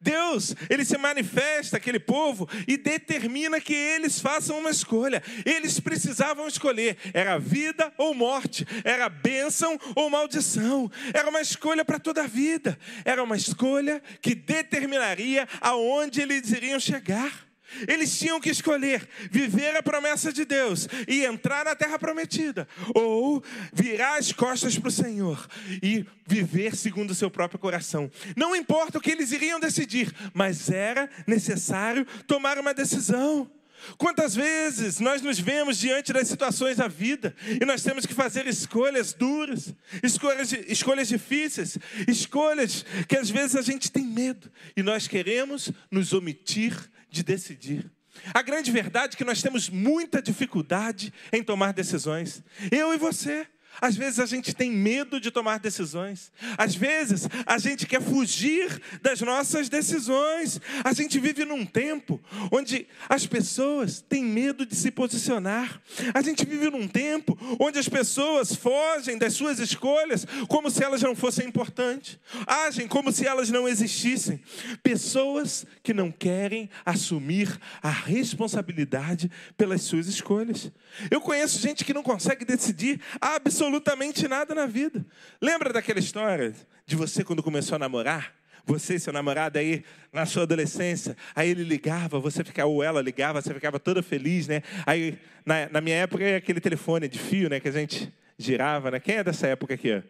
Deus, ele se manifesta aquele povo e determina que eles façam uma escolha. Eles precisavam escolher: era vida ou morte, era bênção ou maldição. Era uma escolha para toda a vida. Era uma escolha que determinaria aonde eles iriam chegar. Eles tinham que escolher viver a promessa de Deus e entrar na terra prometida, ou virar as costas para o Senhor e viver segundo o seu próprio coração. Não importa o que eles iriam decidir, mas era necessário tomar uma decisão. Quantas vezes nós nos vemos diante das situações da vida e nós temos que fazer escolhas duras, escolhas, escolhas difíceis, escolhas que às vezes a gente tem medo e nós queremos nos omitir de decidir. A grande verdade é que nós temos muita dificuldade em tomar decisões. Eu e você. Às vezes a gente tem medo de tomar decisões. Às vezes a gente quer fugir das nossas decisões. A gente vive num tempo onde as pessoas têm medo de se posicionar. A gente vive num tempo onde as pessoas fogem das suas escolhas como se elas não fossem importantes. Agem como se elas não existissem. Pessoas que não querem assumir a responsabilidade pelas suas escolhas. Eu conheço gente que não consegue decidir absolutamente absolutamente nada na vida. Lembra daquela história de você quando começou a namorar? Você e seu namorado aí na sua adolescência, aí ele ligava, você ficava, ou ela ligava, você ficava toda feliz, né? Aí, na, na minha época, era aquele telefone de fio, né? Que a gente girava, né? Quem é dessa época aqui?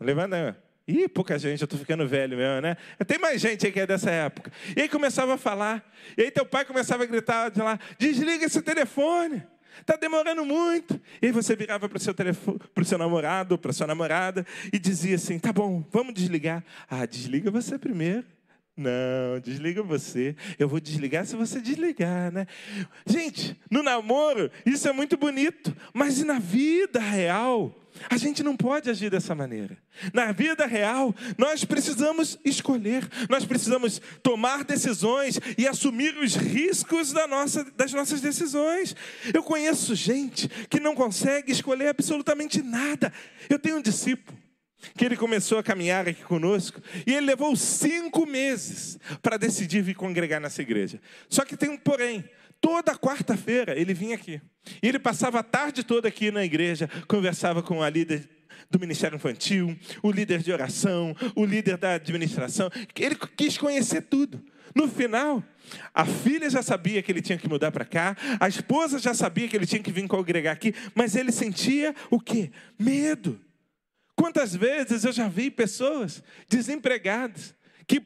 Levanta, né? Ih, pouca gente, eu tô ficando velho mesmo, né? Tem mais gente aí que é dessa época. E aí começava a falar, e aí teu pai começava a gritar de lá, desliga esse telefone. Está demorando muito. E aí você virava para o seu, telefone, seu namorado, para sua namorada, e dizia assim: tá bom, vamos desligar. Ah, desliga você primeiro. Não, desliga você. Eu vou desligar se você desligar, né? Gente, no namoro, isso é muito bonito, mas e na vida real? A gente não pode agir dessa maneira. Na vida real, nós precisamos escolher, nós precisamos tomar decisões e assumir os riscos da nossa, das nossas decisões. Eu conheço gente que não consegue escolher absolutamente nada. Eu tenho um discípulo que ele começou a caminhar aqui conosco e ele levou cinco meses para decidir vir congregar nessa igreja. Só que tem um porém. Toda quarta-feira ele vinha aqui. E ele passava a tarde toda aqui na igreja, conversava com a líder do Ministério Infantil, o líder de oração, o líder da administração. Ele quis conhecer tudo. No final, a filha já sabia que ele tinha que mudar para cá, a esposa já sabia que ele tinha que vir congregar aqui, mas ele sentia o quê? Medo. Quantas vezes eu já vi pessoas desempregadas que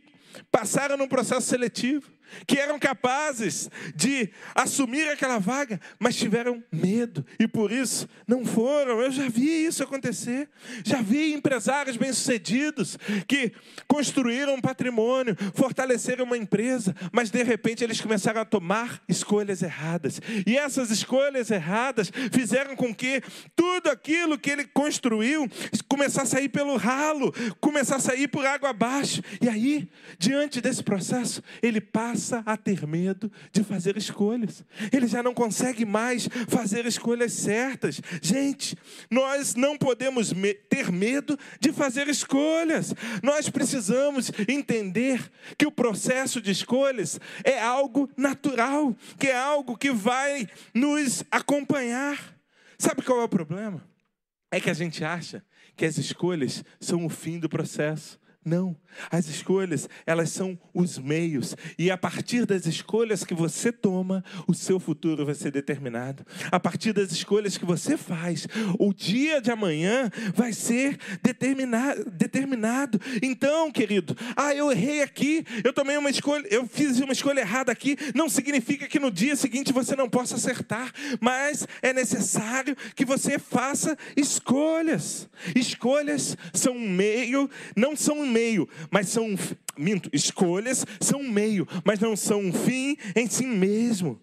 passaram num processo seletivo, que eram capazes de assumir aquela vaga, mas tiveram medo e por isso não foram. Eu já vi isso acontecer. Já vi empresários bem-sucedidos que construíram um patrimônio, fortaleceram uma empresa, mas de repente eles começaram a tomar escolhas erradas. E essas escolhas erradas fizeram com que tudo aquilo que ele construiu começasse a sair pelo ralo, começasse a sair por água abaixo. E aí, diante desse processo, ele passa passa a ter medo de fazer escolhas. Ele já não consegue mais fazer escolhas certas. Gente, nós não podemos me ter medo de fazer escolhas. Nós precisamos entender que o processo de escolhas é algo natural, que é algo que vai nos acompanhar. Sabe qual é o problema? É que a gente acha que as escolhas são o fim do processo. Não. As escolhas, elas são os meios. E a partir das escolhas que você toma, o seu futuro vai ser determinado. A partir das escolhas que você faz, o dia de amanhã vai ser determinado. determinado. Então, querido, ah, eu errei aqui, eu tomei uma escolha, eu fiz uma escolha errada aqui, não significa que no dia seguinte você não possa acertar, mas é necessário que você faça escolhas. Escolhas são um meio, não são um meio meio, mas são minto, escolhas são um meio, mas não são um fim em si mesmo.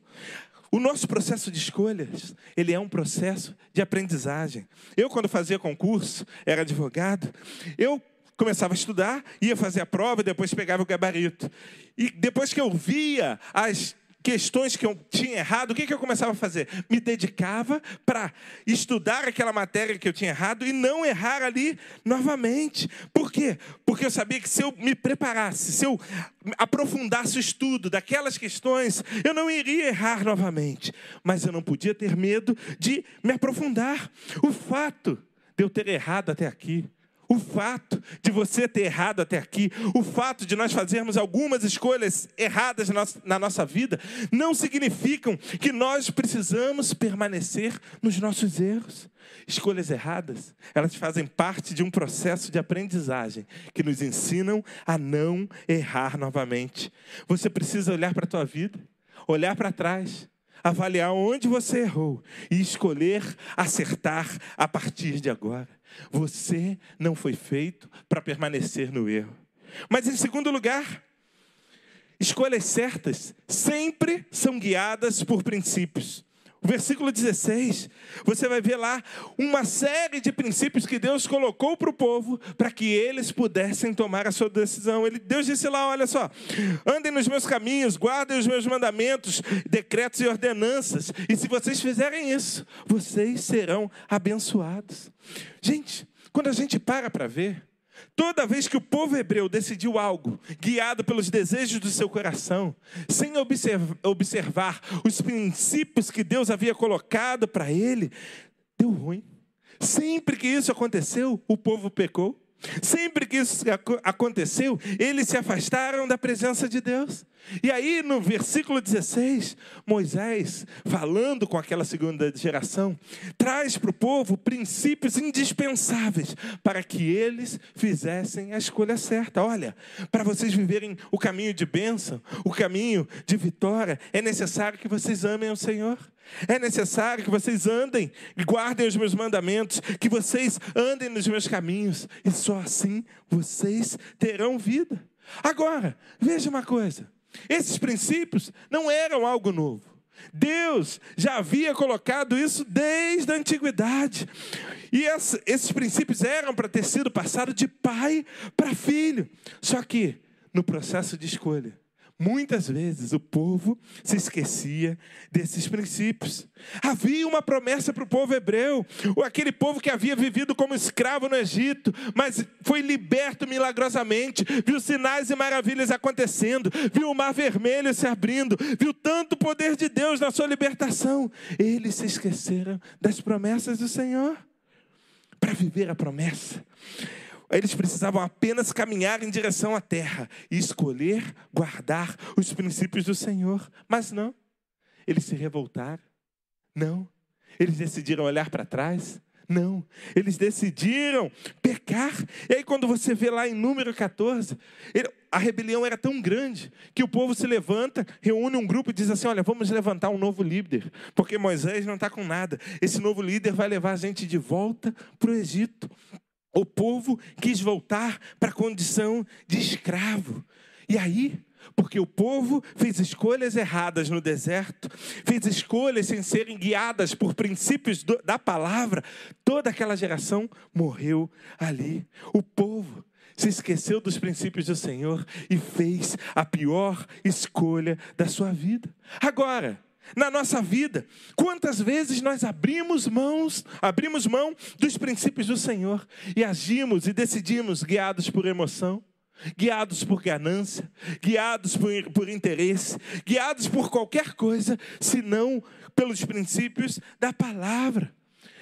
O nosso processo de escolhas, ele é um processo de aprendizagem. Eu quando fazia concurso, era advogado, eu começava a estudar, ia fazer a prova, depois pegava o gabarito. E depois que eu via as questões que eu tinha errado, o que, que eu começava a fazer? Me dedicava para estudar aquela matéria que eu tinha errado e não errar ali novamente. Por quê? Porque eu sabia que se eu me preparasse, se eu aprofundasse o estudo daquelas questões, eu não iria errar novamente. Mas eu não podia ter medo de me aprofundar. O fato de eu ter errado até aqui o fato de você ter errado até aqui, o fato de nós fazermos algumas escolhas erradas na nossa vida, não significam que nós precisamos permanecer nos nossos erros. Escolhas erradas, elas fazem parte de um processo de aprendizagem que nos ensinam a não errar novamente. Você precisa olhar para a tua vida, olhar para trás, avaliar onde você errou e escolher acertar a partir de agora. Você não foi feito para permanecer no erro. Mas, em segundo lugar, escolhas certas sempre são guiadas por princípios. Versículo 16, você vai ver lá uma série de princípios que Deus colocou para o povo para que eles pudessem tomar a sua decisão. Ele, Deus disse lá: olha só, andem nos meus caminhos, guardem os meus mandamentos, decretos e ordenanças, e se vocês fizerem isso, vocês serão abençoados. Gente, quando a gente para para ver, Toda vez que o povo hebreu decidiu algo, guiado pelos desejos do seu coração, sem observar os princípios que Deus havia colocado para ele, deu ruim. Sempre que isso aconteceu, o povo pecou. Sempre que isso aconteceu, eles se afastaram da presença de Deus. E aí, no versículo 16, Moisés, falando com aquela segunda geração, traz para o povo princípios indispensáveis para que eles fizessem a escolha certa. Olha, para vocês viverem o caminho de bênção, o caminho de vitória, é necessário que vocês amem o Senhor. É necessário que vocês andem e guardem os meus mandamentos, que vocês andem nos meus caminhos, e só assim vocês terão vida. Agora, veja uma coisa: esses princípios não eram algo novo. Deus já havia colocado isso desde a antiguidade. E esses princípios eram para ter sido passados de pai para filho. Só que, no processo de escolha, Muitas vezes o povo se esquecia desses princípios. Havia uma promessa para o povo hebreu, aquele povo que havia vivido como escravo no Egito, mas foi liberto milagrosamente, viu sinais e maravilhas acontecendo, viu o mar vermelho se abrindo, viu tanto poder de Deus na sua libertação. Eles se esqueceram das promessas do Senhor. Para viver a promessa, eles precisavam apenas caminhar em direção à terra e escolher guardar os princípios do Senhor. Mas não, eles se revoltaram. Não, eles decidiram olhar para trás. Não, eles decidiram pecar. E aí, quando você vê lá em número 14, ele, a rebelião era tão grande que o povo se levanta, reúne um grupo e diz assim: Olha, vamos levantar um novo líder, porque Moisés não está com nada. Esse novo líder vai levar a gente de volta para o Egito. O povo quis voltar para a condição de escravo. E aí, porque o povo fez escolhas erradas no deserto, fez escolhas sem serem guiadas por princípios do, da palavra, toda aquela geração morreu ali. O povo se esqueceu dos princípios do Senhor e fez a pior escolha da sua vida. Agora, na nossa vida. Quantas vezes nós abrimos mãos, abrimos mão dos princípios do Senhor e agimos e decidimos guiados por emoção, guiados por ganância, guiados por, por interesse, guiados por qualquer coisa, senão pelos princípios da palavra.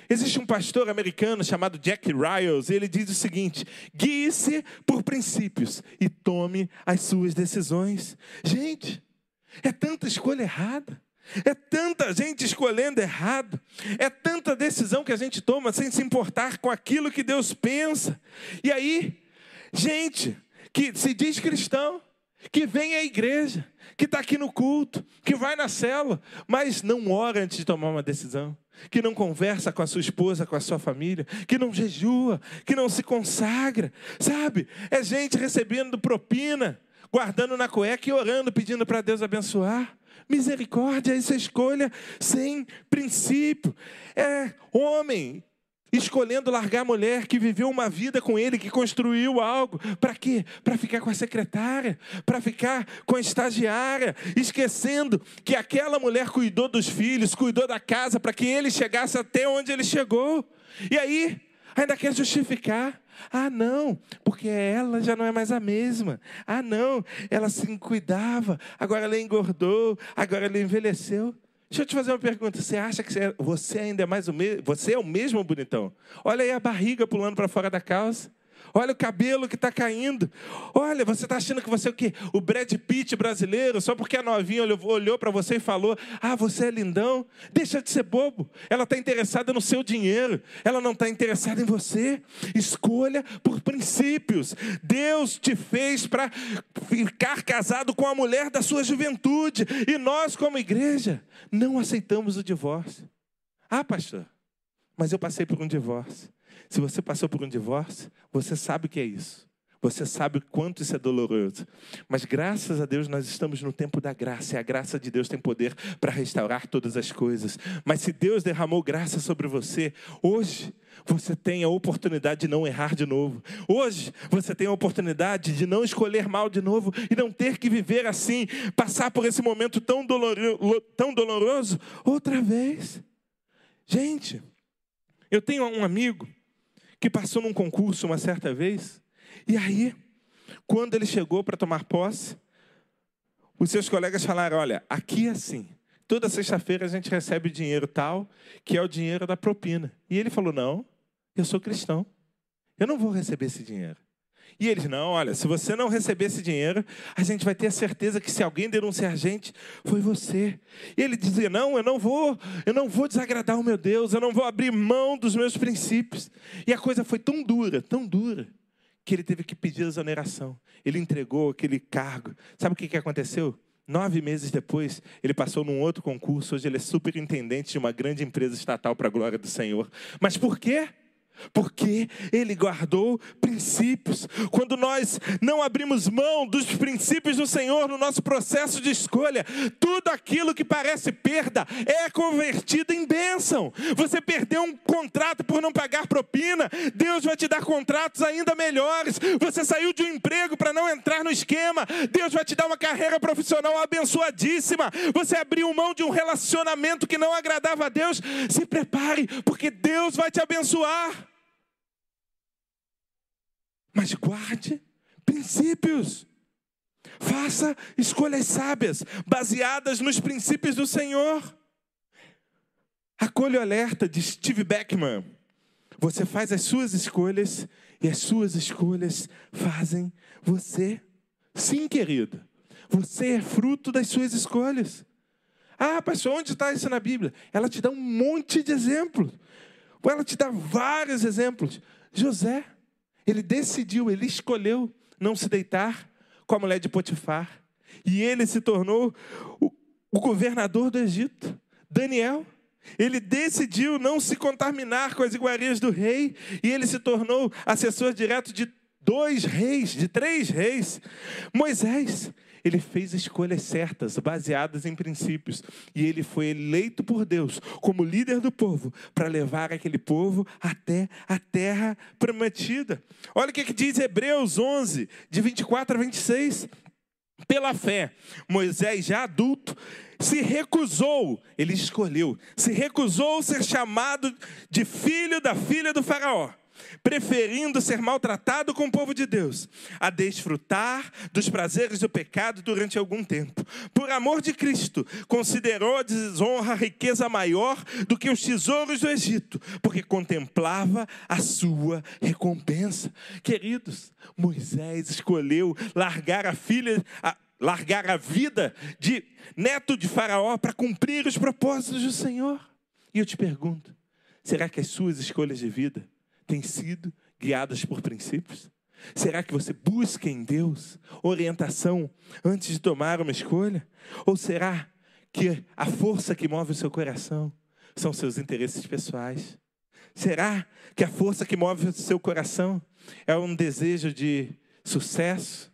Existe um pastor americano chamado Jack Riles, e ele diz o seguinte: guie-se por princípios e tome as suas decisões. Gente, é tanta escolha errada. É tanta gente escolhendo errado, é tanta decisão que a gente toma sem se importar com aquilo que Deus pensa. E aí, gente que se diz cristão, que vem à igreja, que está aqui no culto, que vai na célula, mas não ora antes de tomar uma decisão, que não conversa com a sua esposa, com a sua família, que não jejua, que não se consagra, sabe? É gente recebendo propina, guardando na cueca e orando, pedindo para Deus abençoar. Misericórdia, essa escolha sem princípio. É homem escolhendo largar a mulher que viveu uma vida com ele, que construiu algo. Para quê? Para ficar com a secretária, para ficar com a estagiária, esquecendo que aquela mulher cuidou dos filhos, cuidou da casa, para que ele chegasse até onde ele chegou. E aí, ainda quer justificar. Ah, não, porque ela já não é mais a mesma. Ah, não, ela se cuidava, agora ela engordou, agora ela envelheceu. Deixa eu te fazer uma pergunta. Você acha que você ainda é mais o mesmo? Você é o mesmo bonitão? Olha aí a barriga pulando para fora da calça. Olha o cabelo que está caindo. Olha, você está achando que você é o quê? O Brad Pitt brasileiro, só porque a novinha olhou, olhou para você e falou: Ah, você é lindão. Deixa de ser bobo. Ela está interessada no seu dinheiro. Ela não está interessada em você. Escolha por princípios. Deus te fez para ficar casado com a mulher da sua juventude. E nós, como igreja, não aceitamos o divórcio. Ah, pastor, mas eu passei por um divórcio. Se você passou por um divórcio, você sabe o que é isso. Você sabe o quanto isso é doloroso. Mas graças a Deus nós estamos no tempo da graça. E a graça de Deus tem poder para restaurar todas as coisas. Mas se Deus derramou graça sobre você, hoje você tem a oportunidade de não errar de novo. Hoje você tem a oportunidade de não escolher mal de novo e não ter que viver assim, passar por esse momento tão doloroso, tão doloroso outra vez. Gente, eu tenho um amigo que passou num concurso uma certa vez, e aí, quando ele chegou para tomar posse, os seus colegas falaram: Olha, aqui é assim, toda sexta-feira a gente recebe dinheiro tal, que é o dinheiro da propina. E ele falou: Não, eu sou cristão, eu não vou receber esse dinheiro. E eles, não, olha, se você não receber esse dinheiro, a gente vai ter a certeza que se alguém denunciar a gente, foi você. E ele dizia, não, eu não vou, eu não vou desagradar o meu Deus, eu não vou abrir mão dos meus princípios. E a coisa foi tão dura, tão dura, que ele teve que pedir exoneração. Ele entregou aquele cargo. Sabe o que, que aconteceu? Nove meses depois, ele passou num outro concurso. Hoje ele é superintendente de uma grande empresa estatal para a glória do Senhor. Mas por quê? Porque ele guardou princípios. Quando nós não abrimos mão dos princípios do Senhor no nosso processo de escolha, tudo aquilo que parece perda é convertido em bênção. Você perdeu um contrato por não pagar propina, Deus vai te dar contratos ainda melhores. Você saiu de um emprego para não entrar no esquema, Deus vai te dar uma carreira profissional abençoadíssima. Você abriu mão de um relacionamento que não agradava a Deus, se prepare, porque Deus vai te abençoar. Mas guarde princípios. Faça escolhas sábias, baseadas nos princípios do Senhor. Acolha o alerta de Steve Beckman. Você faz as suas escolhas e as suas escolhas fazem você. Sim, querido. Você é fruto das suas escolhas. Ah, pastor, onde está isso na Bíblia? Ela te dá um monte de exemplos. Ela te dá vários exemplos. José, ele decidiu, ele escolheu não se deitar com a mulher de Potifar. E ele se tornou o, o governador do Egito. Daniel, ele decidiu não se contaminar com as iguarias do rei. E ele se tornou assessor direto de dois reis, de três reis. Moisés, ele fez escolhas certas, baseadas em princípios, e ele foi eleito por Deus como líder do povo para levar aquele povo até a terra prometida. Olha o que, que diz Hebreus 11, de 24 a 26. Pela fé, Moisés, já adulto, se recusou, ele escolheu, se recusou ser chamado de filho da filha do Faraó preferindo ser maltratado com o povo de Deus, a desfrutar dos prazeres do pecado durante algum tempo. Por amor de Cristo, considerou a desonra a riqueza maior do que os tesouros do Egito, porque contemplava a sua recompensa. Queridos, Moisés escolheu largar a filha, a, largar a vida de neto de Faraó para cumprir os propósitos do Senhor. E eu te pergunto, será que as suas escolhas de vida têm sido guiadas por princípios? Será que você busca em Deus orientação antes de tomar uma escolha? Ou será que a força que move o seu coração são seus interesses pessoais? Será que a força que move o seu coração é um desejo de sucesso?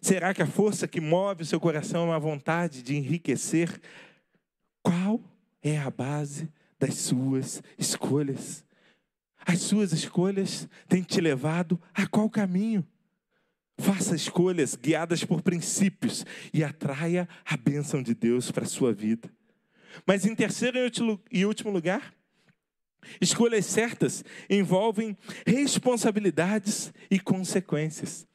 Será que a força que move o seu coração é uma vontade de enriquecer? Qual é a base das suas escolhas? As suas escolhas têm te levado a qual caminho? Faça escolhas guiadas por princípios e atraia a bênção de Deus para a sua vida. Mas em terceiro e último lugar, escolhas certas envolvem responsabilidades e consequências.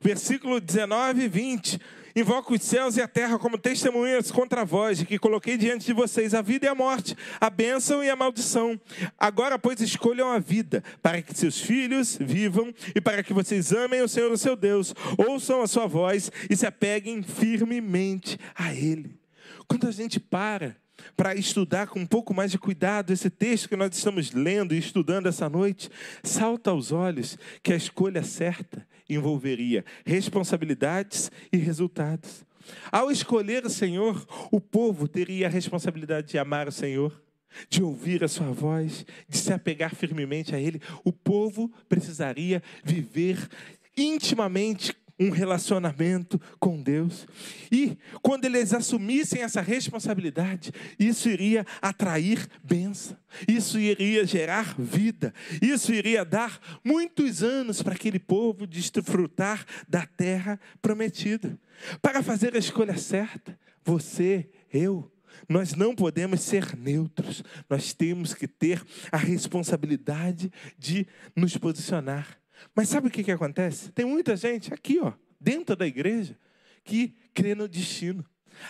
Versículo 19 e 20 Invoco os céus e a terra como testemunhas contra vós, de que coloquei diante de vocês a vida e a morte, a bênção e a maldição. Agora, pois, escolham a vida, para que seus filhos vivam e para que vocês amem o Senhor, o seu Deus, ouçam a sua voz e se apeguem firmemente a Ele. Quando a gente para para estudar com um pouco mais de cuidado esse texto que nós estamos lendo e estudando essa noite, salta aos olhos que a escolha certa envolveria responsabilidades e resultados. Ao escolher o Senhor, o povo teria a responsabilidade de amar o Senhor, de ouvir a sua voz, de se apegar firmemente a Ele. O povo precisaria viver intimamente um relacionamento com Deus. E quando eles assumissem essa responsabilidade, isso iria atrair bênção, isso iria gerar vida, isso iria dar muitos anos para aquele povo desfrutar da terra prometida. Para fazer a escolha certa, você, eu, nós não podemos ser neutros, nós temos que ter a responsabilidade de nos posicionar. Mas sabe o que, que acontece? Tem muita gente aqui, ó, dentro da igreja, que crê no destino.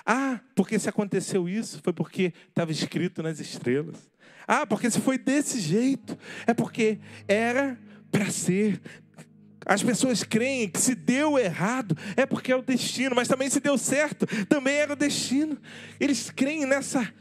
Ah, porque se aconteceu isso, foi porque estava escrito nas estrelas. Ah, porque se foi desse jeito, é porque era para ser. As pessoas creem que se deu errado é porque é o destino, mas também se deu certo, também era o destino. Eles creem nessa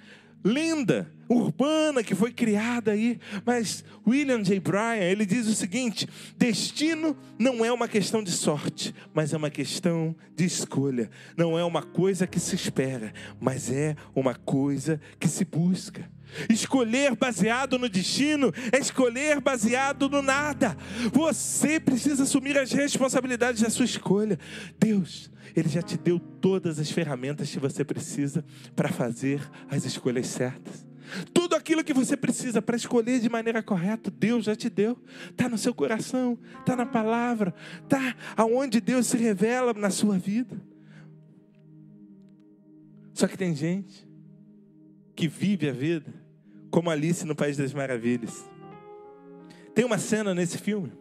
lenda urbana que foi criada aí, mas William J. Bryan, ele diz o seguinte: destino não é uma questão de sorte, mas é uma questão de escolha. Não é uma coisa que se espera, mas é uma coisa que se busca. Escolher baseado no destino é escolher baseado no nada. Você precisa assumir as responsabilidades da sua escolha. Deus, Ele já te deu todas as ferramentas que você precisa para fazer as escolhas certas. Tudo aquilo que você precisa para escolher de maneira correta, Deus já te deu. Está no seu coração, está na palavra, está aonde Deus se revela na sua vida. Só que tem gente que vive a vida como Alice no País das Maravilhas. Tem uma cena nesse filme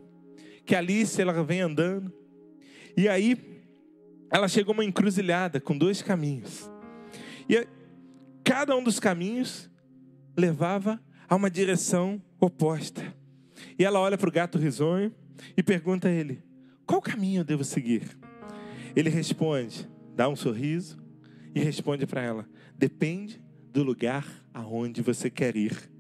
que Alice ela vem andando e aí ela chegou a uma encruzilhada com dois caminhos. E cada um dos caminhos levava a uma direção oposta. E ela olha para o gato risonho e pergunta a ele: Qual caminho eu devo seguir? Ele responde, dá um sorriso e responde para ela: Depende do lugar aonde você quer ir.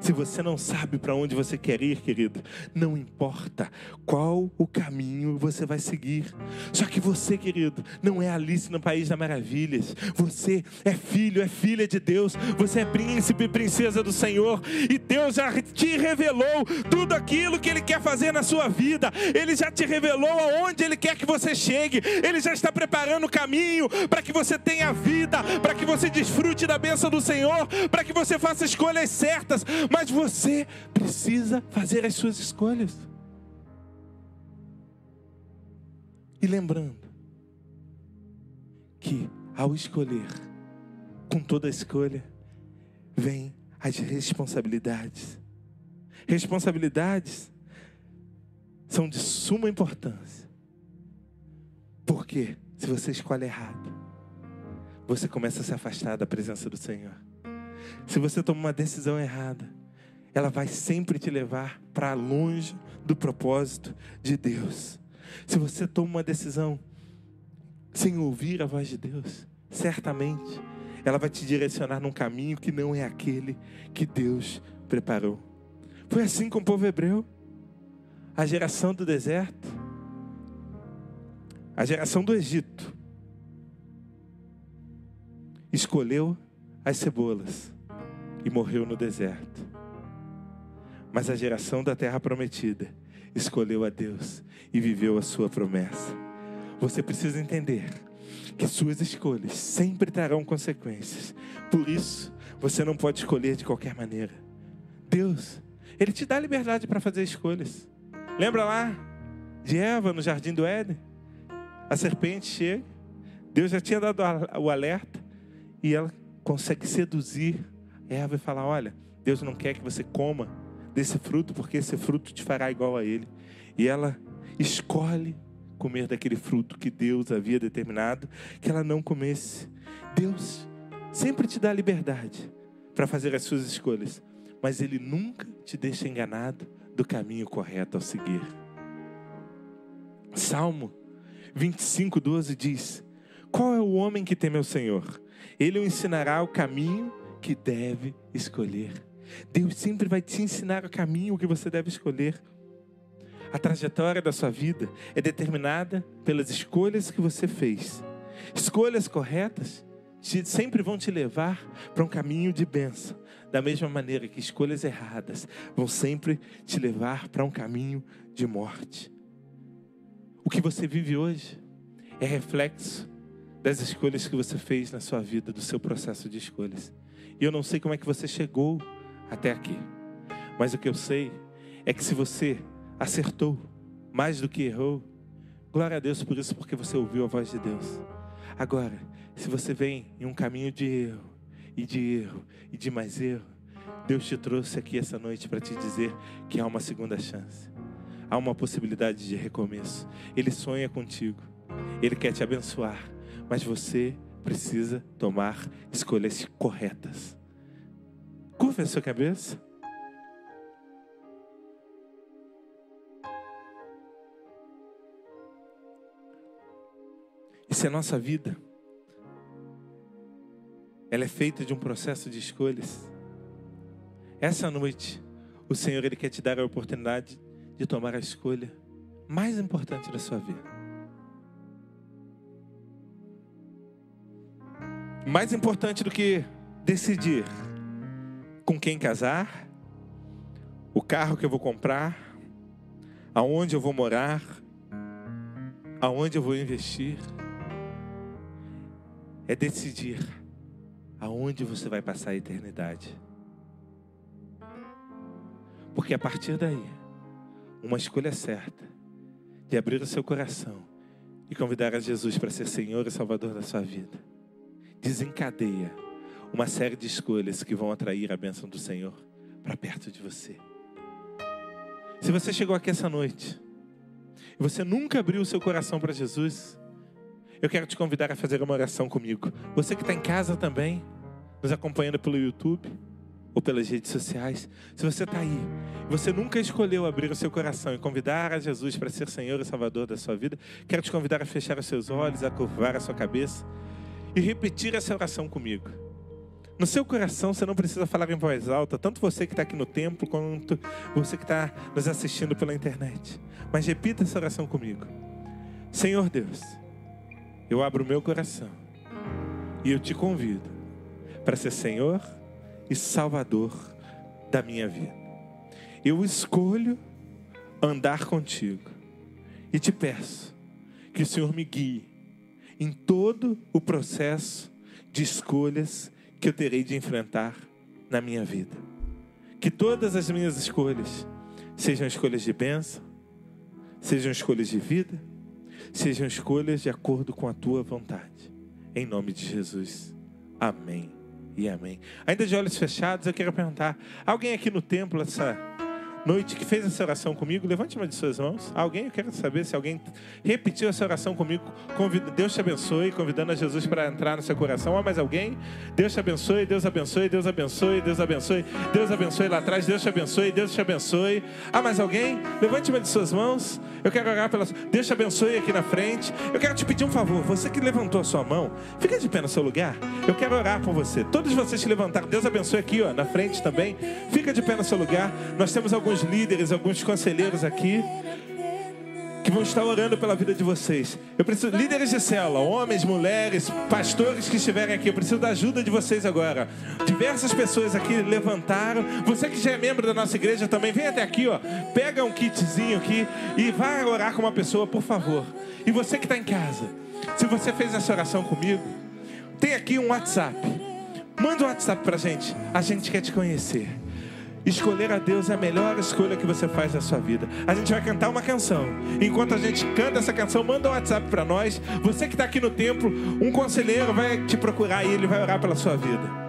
Se você não sabe para onde você quer ir, querido, não importa qual o caminho você vai seguir. Só que você, querido, não é Alice no País das Maravilhas. Você é filho, é filha de Deus. Você é príncipe e princesa do Senhor. E Deus já te revelou tudo aquilo que Ele quer fazer na sua vida. Ele já te revelou aonde Ele quer que você chegue. Ele já está preparando o caminho para que você tenha vida, para que você desfrute da bênção do Senhor, para que você faça escolhas certas mas você precisa fazer as suas escolhas. E lembrando que ao escolher, com toda escolha, vem as responsabilidades. Responsabilidades são de suma importância. Porque se você escolhe errado, você começa a se afastar da presença do Senhor. Se você toma uma decisão errada, ela vai sempre te levar para longe do propósito de Deus. Se você toma uma decisão sem ouvir a voz de Deus, certamente ela vai te direcionar num caminho que não é aquele que Deus preparou. Foi assim com o povo hebreu, a geração do deserto, a geração do Egito, escolheu as cebolas e morreu no deserto. Mas a geração da terra prometida escolheu a Deus e viveu a sua promessa. Você precisa entender que suas escolhas sempre trarão consequências. Por isso, você não pode escolher de qualquer maneira. Deus, Ele te dá liberdade para fazer escolhas. Lembra lá de Eva no jardim do Éden? A serpente chega, Deus já tinha dado o alerta e ela consegue seduzir Eva e falar: Olha, Deus não quer que você coma desse fruto, porque esse fruto te fará igual a ele. E ela escolhe comer daquele fruto que Deus havia determinado que ela não comesse. Deus sempre te dá liberdade para fazer as suas escolhas, mas Ele nunca te deixa enganado do caminho correto ao seguir. Salmo 25, 12 diz: Qual é o homem que teme ao Senhor? Ele o ensinará o caminho que deve escolher. Deus sempre vai te ensinar o caminho que você deve escolher. A trajetória da sua vida é determinada pelas escolhas que você fez. Escolhas corretas sempre vão te levar para um caminho de bênção, da mesma maneira que escolhas erradas vão sempre te levar para um caminho de morte. O que você vive hoje é reflexo das escolhas que você fez na sua vida, do seu processo de escolhas. E eu não sei como é que você chegou até aqui, mas o que eu sei é que se você acertou mais do que errou. Glória a Deus por isso, porque você ouviu a voz de Deus. Agora, se você vem em um caminho de erro, e de erro, e de mais erro, Deus te trouxe aqui essa noite para te dizer que há uma segunda chance, há uma possibilidade de recomeço. Ele sonha contigo, ele quer te abençoar, mas você precisa tomar escolhas corretas. Curva a sua cabeça. E se a nossa vida ela é feita de um processo de escolhas, essa noite o Senhor ele quer te dar a oportunidade de tomar a escolha mais importante da sua vida. Mais importante do que decidir com quem casar, o carro que eu vou comprar, aonde eu vou morar, aonde eu vou investir é decidir aonde você vai passar a eternidade. Porque a partir daí, uma escolha certa de abrir o seu coração e convidar a Jesus para ser Senhor e Salvador da sua vida, desencadeia uma série de escolhas que vão atrair a bênção do Senhor para perto de você. Se você chegou aqui essa noite e você nunca abriu o seu coração para Jesus, eu quero te convidar a fazer uma oração comigo. Você que está em casa também, nos acompanhando pelo YouTube ou pelas redes sociais, se você está aí, você nunca escolheu abrir o seu coração e convidar a Jesus para ser Senhor e Salvador da sua vida, quero te convidar a fechar os seus olhos, a curvar a sua cabeça e repetir essa oração comigo. No seu coração, você não precisa falar em voz alta, tanto você que está aqui no templo, quanto você que está nos assistindo pela internet. Mas repita essa oração comigo. Senhor Deus, eu abro o meu coração e eu te convido para ser Senhor e Salvador da minha vida. Eu escolho andar contigo e te peço que o Senhor me guie em todo o processo de escolhas que eu terei de enfrentar na minha vida. Que todas as minhas escolhas sejam escolhas de bênção, sejam escolhas de vida sejam escolhas de acordo com a tua vontade. Em nome de Jesus. Amém e amém. Ainda de olhos fechados, eu quero perguntar: alguém aqui no templo essa noite que fez essa oração comigo, levante uma de suas mãos. Alguém, eu quero saber se alguém repetiu essa oração comigo. Convida, Deus te abençoe, convidando a Jesus para entrar no seu coração. Há mais alguém? Deus te abençoe, Deus abençoe, Deus abençoe, Deus abençoe, Deus abençoe lá atrás, Deus te abençoe, Deus te abençoe. Há mais alguém? Levante uma de suas mãos. Eu quero orar pela. Deus te abençoe aqui na frente. Eu quero te pedir um favor. Você que levantou a sua mão, fica de pé no seu lugar. Eu quero orar por você. Todos vocês que levantaram, Deus abençoe aqui, ó, na frente também. Fica de pé no seu lugar. Nós temos alguns alguns líderes, alguns conselheiros aqui que vão estar orando pela vida de vocês. Eu preciso, líderes de célula, homens, mulheres, pastores que estiverem aqui, eu preciso da ajuda de vocês agora. Diversas pessoas aqui levantaram. Você que já é membro da nossa igreja também, vem até aqui, ó. Pega um kitzinho aqui e vai orar com uma pessoa, por favor. E você que está em casa, se você fez essa oração comigo, tem aqui um WhatsApp. Manda um WhatsApp pra gente. A gente quer te conhecer. Escolher a Deus é a melhor escolha que você faz na sua vida. A gente vai cantar uma canção. Enquanto a gente canta essa canção, manda um WhatsApp para nós. Você que está aqui no templo, um conselheiro vai te procurar e ele vai orar pela sua vida.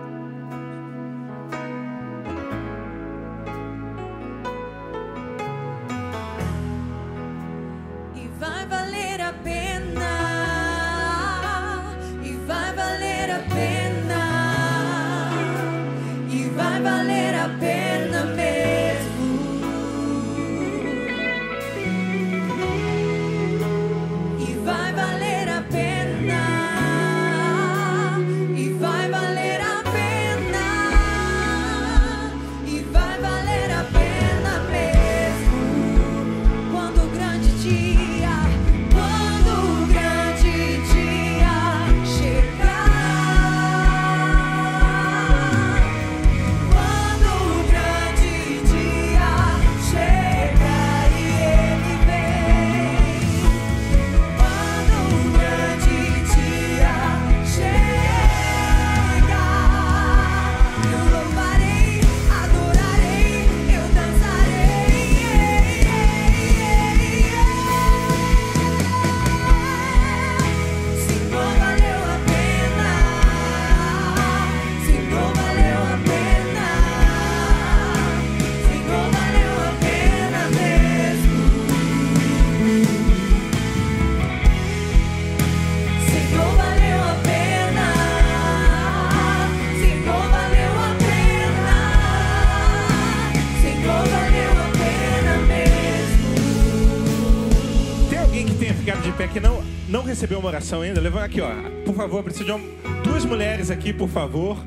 Recebeu uma oração ainda, levanta aqui, ó. Por favor, preciso de duas mulheres aqui, por favor.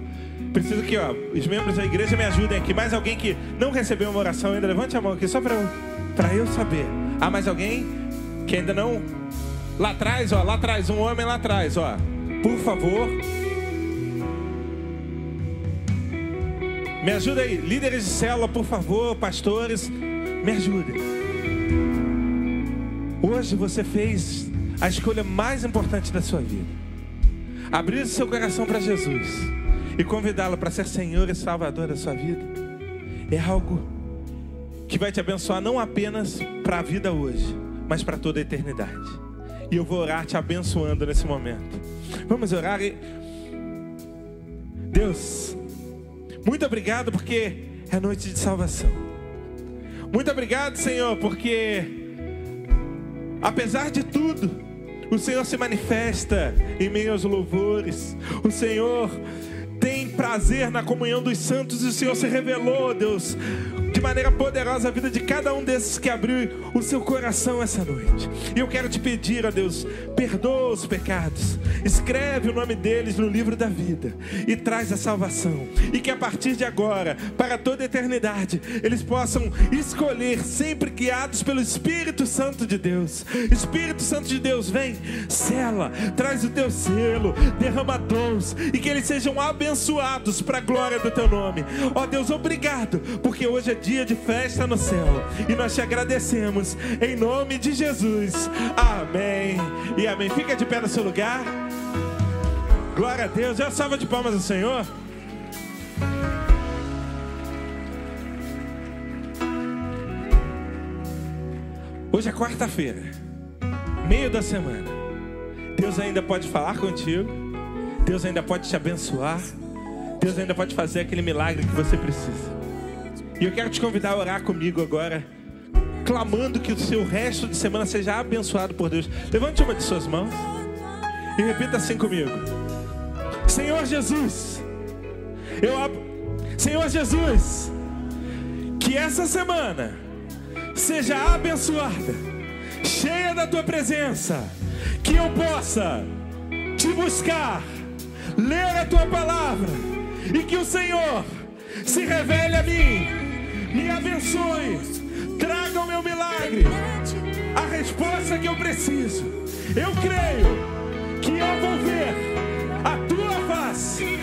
Preciso que, ó, os membros da igreja me ajudem aqui. Mais alguém que não recebeu uma oração ainda, levante a mão aqui, só para para eu saber. Há mais alguém que ainda não? Lá atrás, ó, lá atrás, um homem lá atrás, ó. Por favor. Me ajuda aí, líderes de célula, por favor, pastores, me ajudem. Hoje você fez a escolha mais importante da sua vida. Abrir o seu coração para Jesus e convidá-lo para ser Senhor e Salvador da sua vida é algo que vai te abençoar não apenas para a vida hoje, mas para toda a eternidade. E eu vou orar te abençoando nesse momento. Vamos orar e Deus, muito obrigado porque é noite de salvação. Muito obrigado, Senhor, porque apesar de tudo, o Senhor se manifesta em meio aos louvores. O Senhor tem prazer na comunhão dos santos e o Senhor se revelou, Deus, de maneira poderosa a vida de cada um desses que abriu o seu coração essa noite. E eu quero te pedir, ó Deus, perdoa os pecados, escreve o nome deles no livro da vida e traz a salvação. E que a partir de agora, para toda a eternidade, eles possam escolher, sempre guiados pelo Espírito Santo de Deus. Espírito Santo de Deus, vem, sela, traz o teu selo, derrama dons e que eles sejam abençoados para a glória do teu nome. Ó Deus, obrigado, porque hoje é dia de festa no céu. E nós te agradecemos em nome de Jesus. Amém. E amém. Fica de pé no seu lugar. Glória a Deus. Já salva de palmas ao Senhor. Hoje é quarta-feira, meio da semana. Deus ainda pode falar contigo. Deus ainda pode te abençoar. Deus ainda pode fazer aquele milagre que você precisa. E eu quero te convidar a orar comigo agora, clamando que o seu resto de semana seja abençoado por Deus. Levante uma de suas mãos e repita assim comigo: Senhor Jesus, eu ab... Senhor Jesus, que essa semana seja abençoada, cheia da tua presença, que eu possa te buscar, ler a tua palavra e que o Senhor se revele a mim me abençoe, traga o meu milagre, a resposta que eu preciso. Eu creio que eu vou ver a tua face.